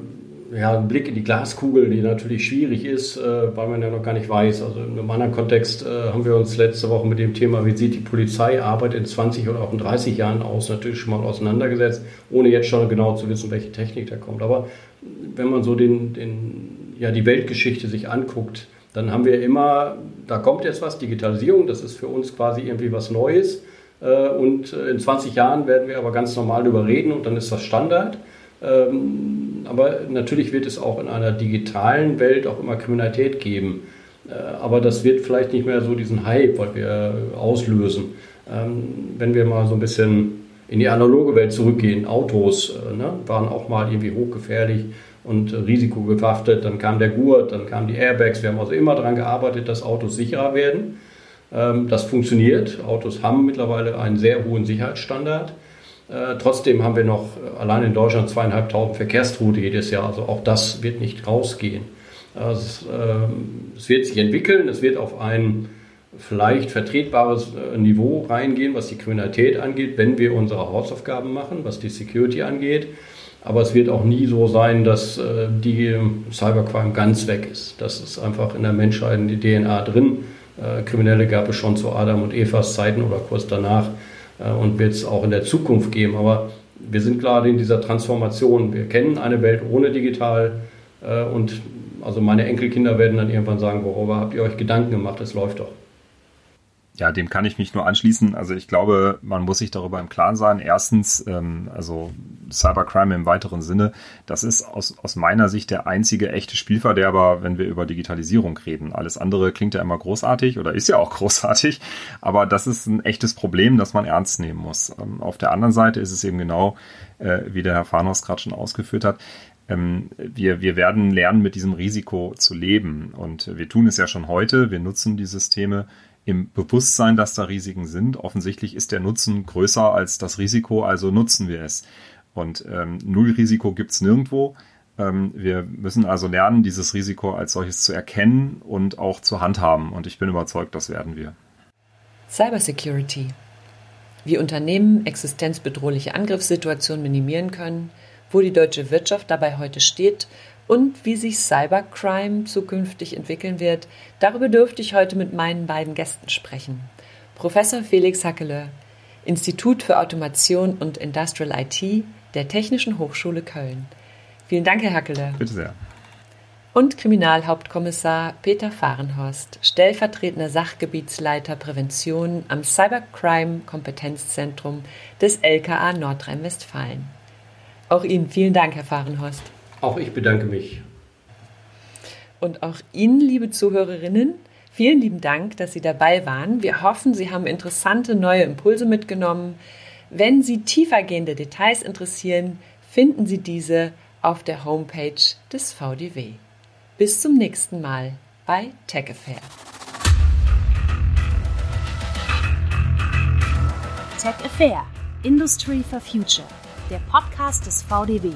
ja, ein Blick in die Glaskugel, die natürlich schwierig ist, äh, weil man ja noch gar nicht weiß. Also in einem anderen Kontext äh, haben wir uns letzte Woche mit dem Thema, wie sieht die Polizeiarbeit in 20 oder auch in 30 Jahren aus, natürlich schon mal auseinandergesetzt, ohne jetzt schon genau zu wissen, welche Technik da kommt. Aber wenn man so den, den, ja, die Weltgeschichte sich anguckt, dann haben wir immer, da kommt jetzt was, Digitalisierung, das ist für uns quasi irgendwie was Neues. Äh, und in 20 Jahren werden wir aber ganz normal darüber reden und dann ist das Standard. Ähm, aber natürlich wird es auch in einer digitalen Welt auch immer Kriminalität geben. Äh, aber das wird vielleicht nicht mehr so diesen Hype, weil wir auslösen. Ähm, wenn wir mal so ein bisschen in die analoge Welt zurückgehen, Autos äh, ne, waren auch mal irgendwie hochgefährlich und risikobehaftet. Dann kam der Gurt, dann kamen die Airbags. Wir haben also immer daran gearbeitet, dass Autos sicherer werden. Ähm, das funktioniert. Autos haben mittlerweile einen sehr hohen Sicherheitsstandard. Äh, trotzdem haben wir noch äh, allein in Deutschland zweieinhalbtausend Verkehrstote jedes Jahr. Also auch das wird nicht rausgehen. Also es, äh, es, wird sich entwickeln, es wird auf ein vielleicht vertretbares äh, Niveau reingehen, was die Kriminalität angeht, wenn wir unsere Hausaufgaben machen, was die Security angeht. Aber es wird auch nie so sein, dass äh, die Cybercrime ganz weg ist. Das ist einfach in der Menschheit in die DNA drin. Kriminelle gab es schon zu Adam und Evas Zeiten oder kurz danach. Äh, und wird es auch in der Zukunft geben. Aber wir sind gerade in dieser Transformation. Wir kennen eine Welt ohne digital äh, und also meine Enkelkinder werden dann irgendwann sagen, worüber habt ihr euch Gedanken gemacht? Es läuft doch. Ja, dem kann ich mich nur anschließen. Also ich glaube, man muss sich darüber im Klaren sein. Erstens, ähm, also Cybercrime im weiteren Sinne, das ist aus, aus meiner Sicht der einzige echte Spielverderber, wenn wir über Digitalisierung reden. Alles andere klingt ja immer großartig oder ist ja auch großartig, aber das ist ein echtes Problem, das man ernst nehmen muss. Ähm, auf der anderen Seite ist es eben genau, äh, wie der Herr Farnos gerade schon ausgeführt hat, ähm, wir, wir werden lernen, mit diesem Risiko zu leben. Und wir tun es ja schon heute. Wir nutzen die Systeme im Bewusstsein, dass da Risiken sind. Offensichtlich ist der Nutzen größer als das Risiko, also nutzen wir es. Und ähm, Nullrisiko gibt es nirgendwo. Ähm, wir müssen also lernen, dieses Risiko als solches zu erkennen und auch zu handhaben. Und ich bin überzeugt, das werden wir. Cybersecurity. Wie Unternehmen existenzbedrohliche Angriffssituationen minimieren können, wo die deutsche Wirtschaft dabei heute steht und wie sich Cybercrime zukünftig entwickeln wird, darüber dürfte ich heute mit meinen beiden Gästen sprechen. Professor Felix Hackele, Institut für Automation und Industrial IT der Technischen Hochschule Köln. Vielen Dank, Herr Hackele. Bitte sehr. Und Kriminalhauptkommissar Peter Fahrenhorst, stellvertretender Sachgebietsleiter Prävention am Cybercrime Kompetenzzentrum des LKA Nordrhein-Westfalen. Auch Ihnen vielen Dank, Herr Fahrenhorst. Auch ich bedanke mich. Und auch Ihnen, liebe Zuhörerinnen, vielen lieben Dank, dass Sie dabei waren. Wir hoffen, Sie haben interessante neue Impulse mitgenommen. Wenn Sie tiefergehende Details interessieren, finden Sie diese auf der Homepage des VDW. Bis zum nächsten Mal bei Tech Affair. Tech Affair, Industry for Future, der Podcast des VDW.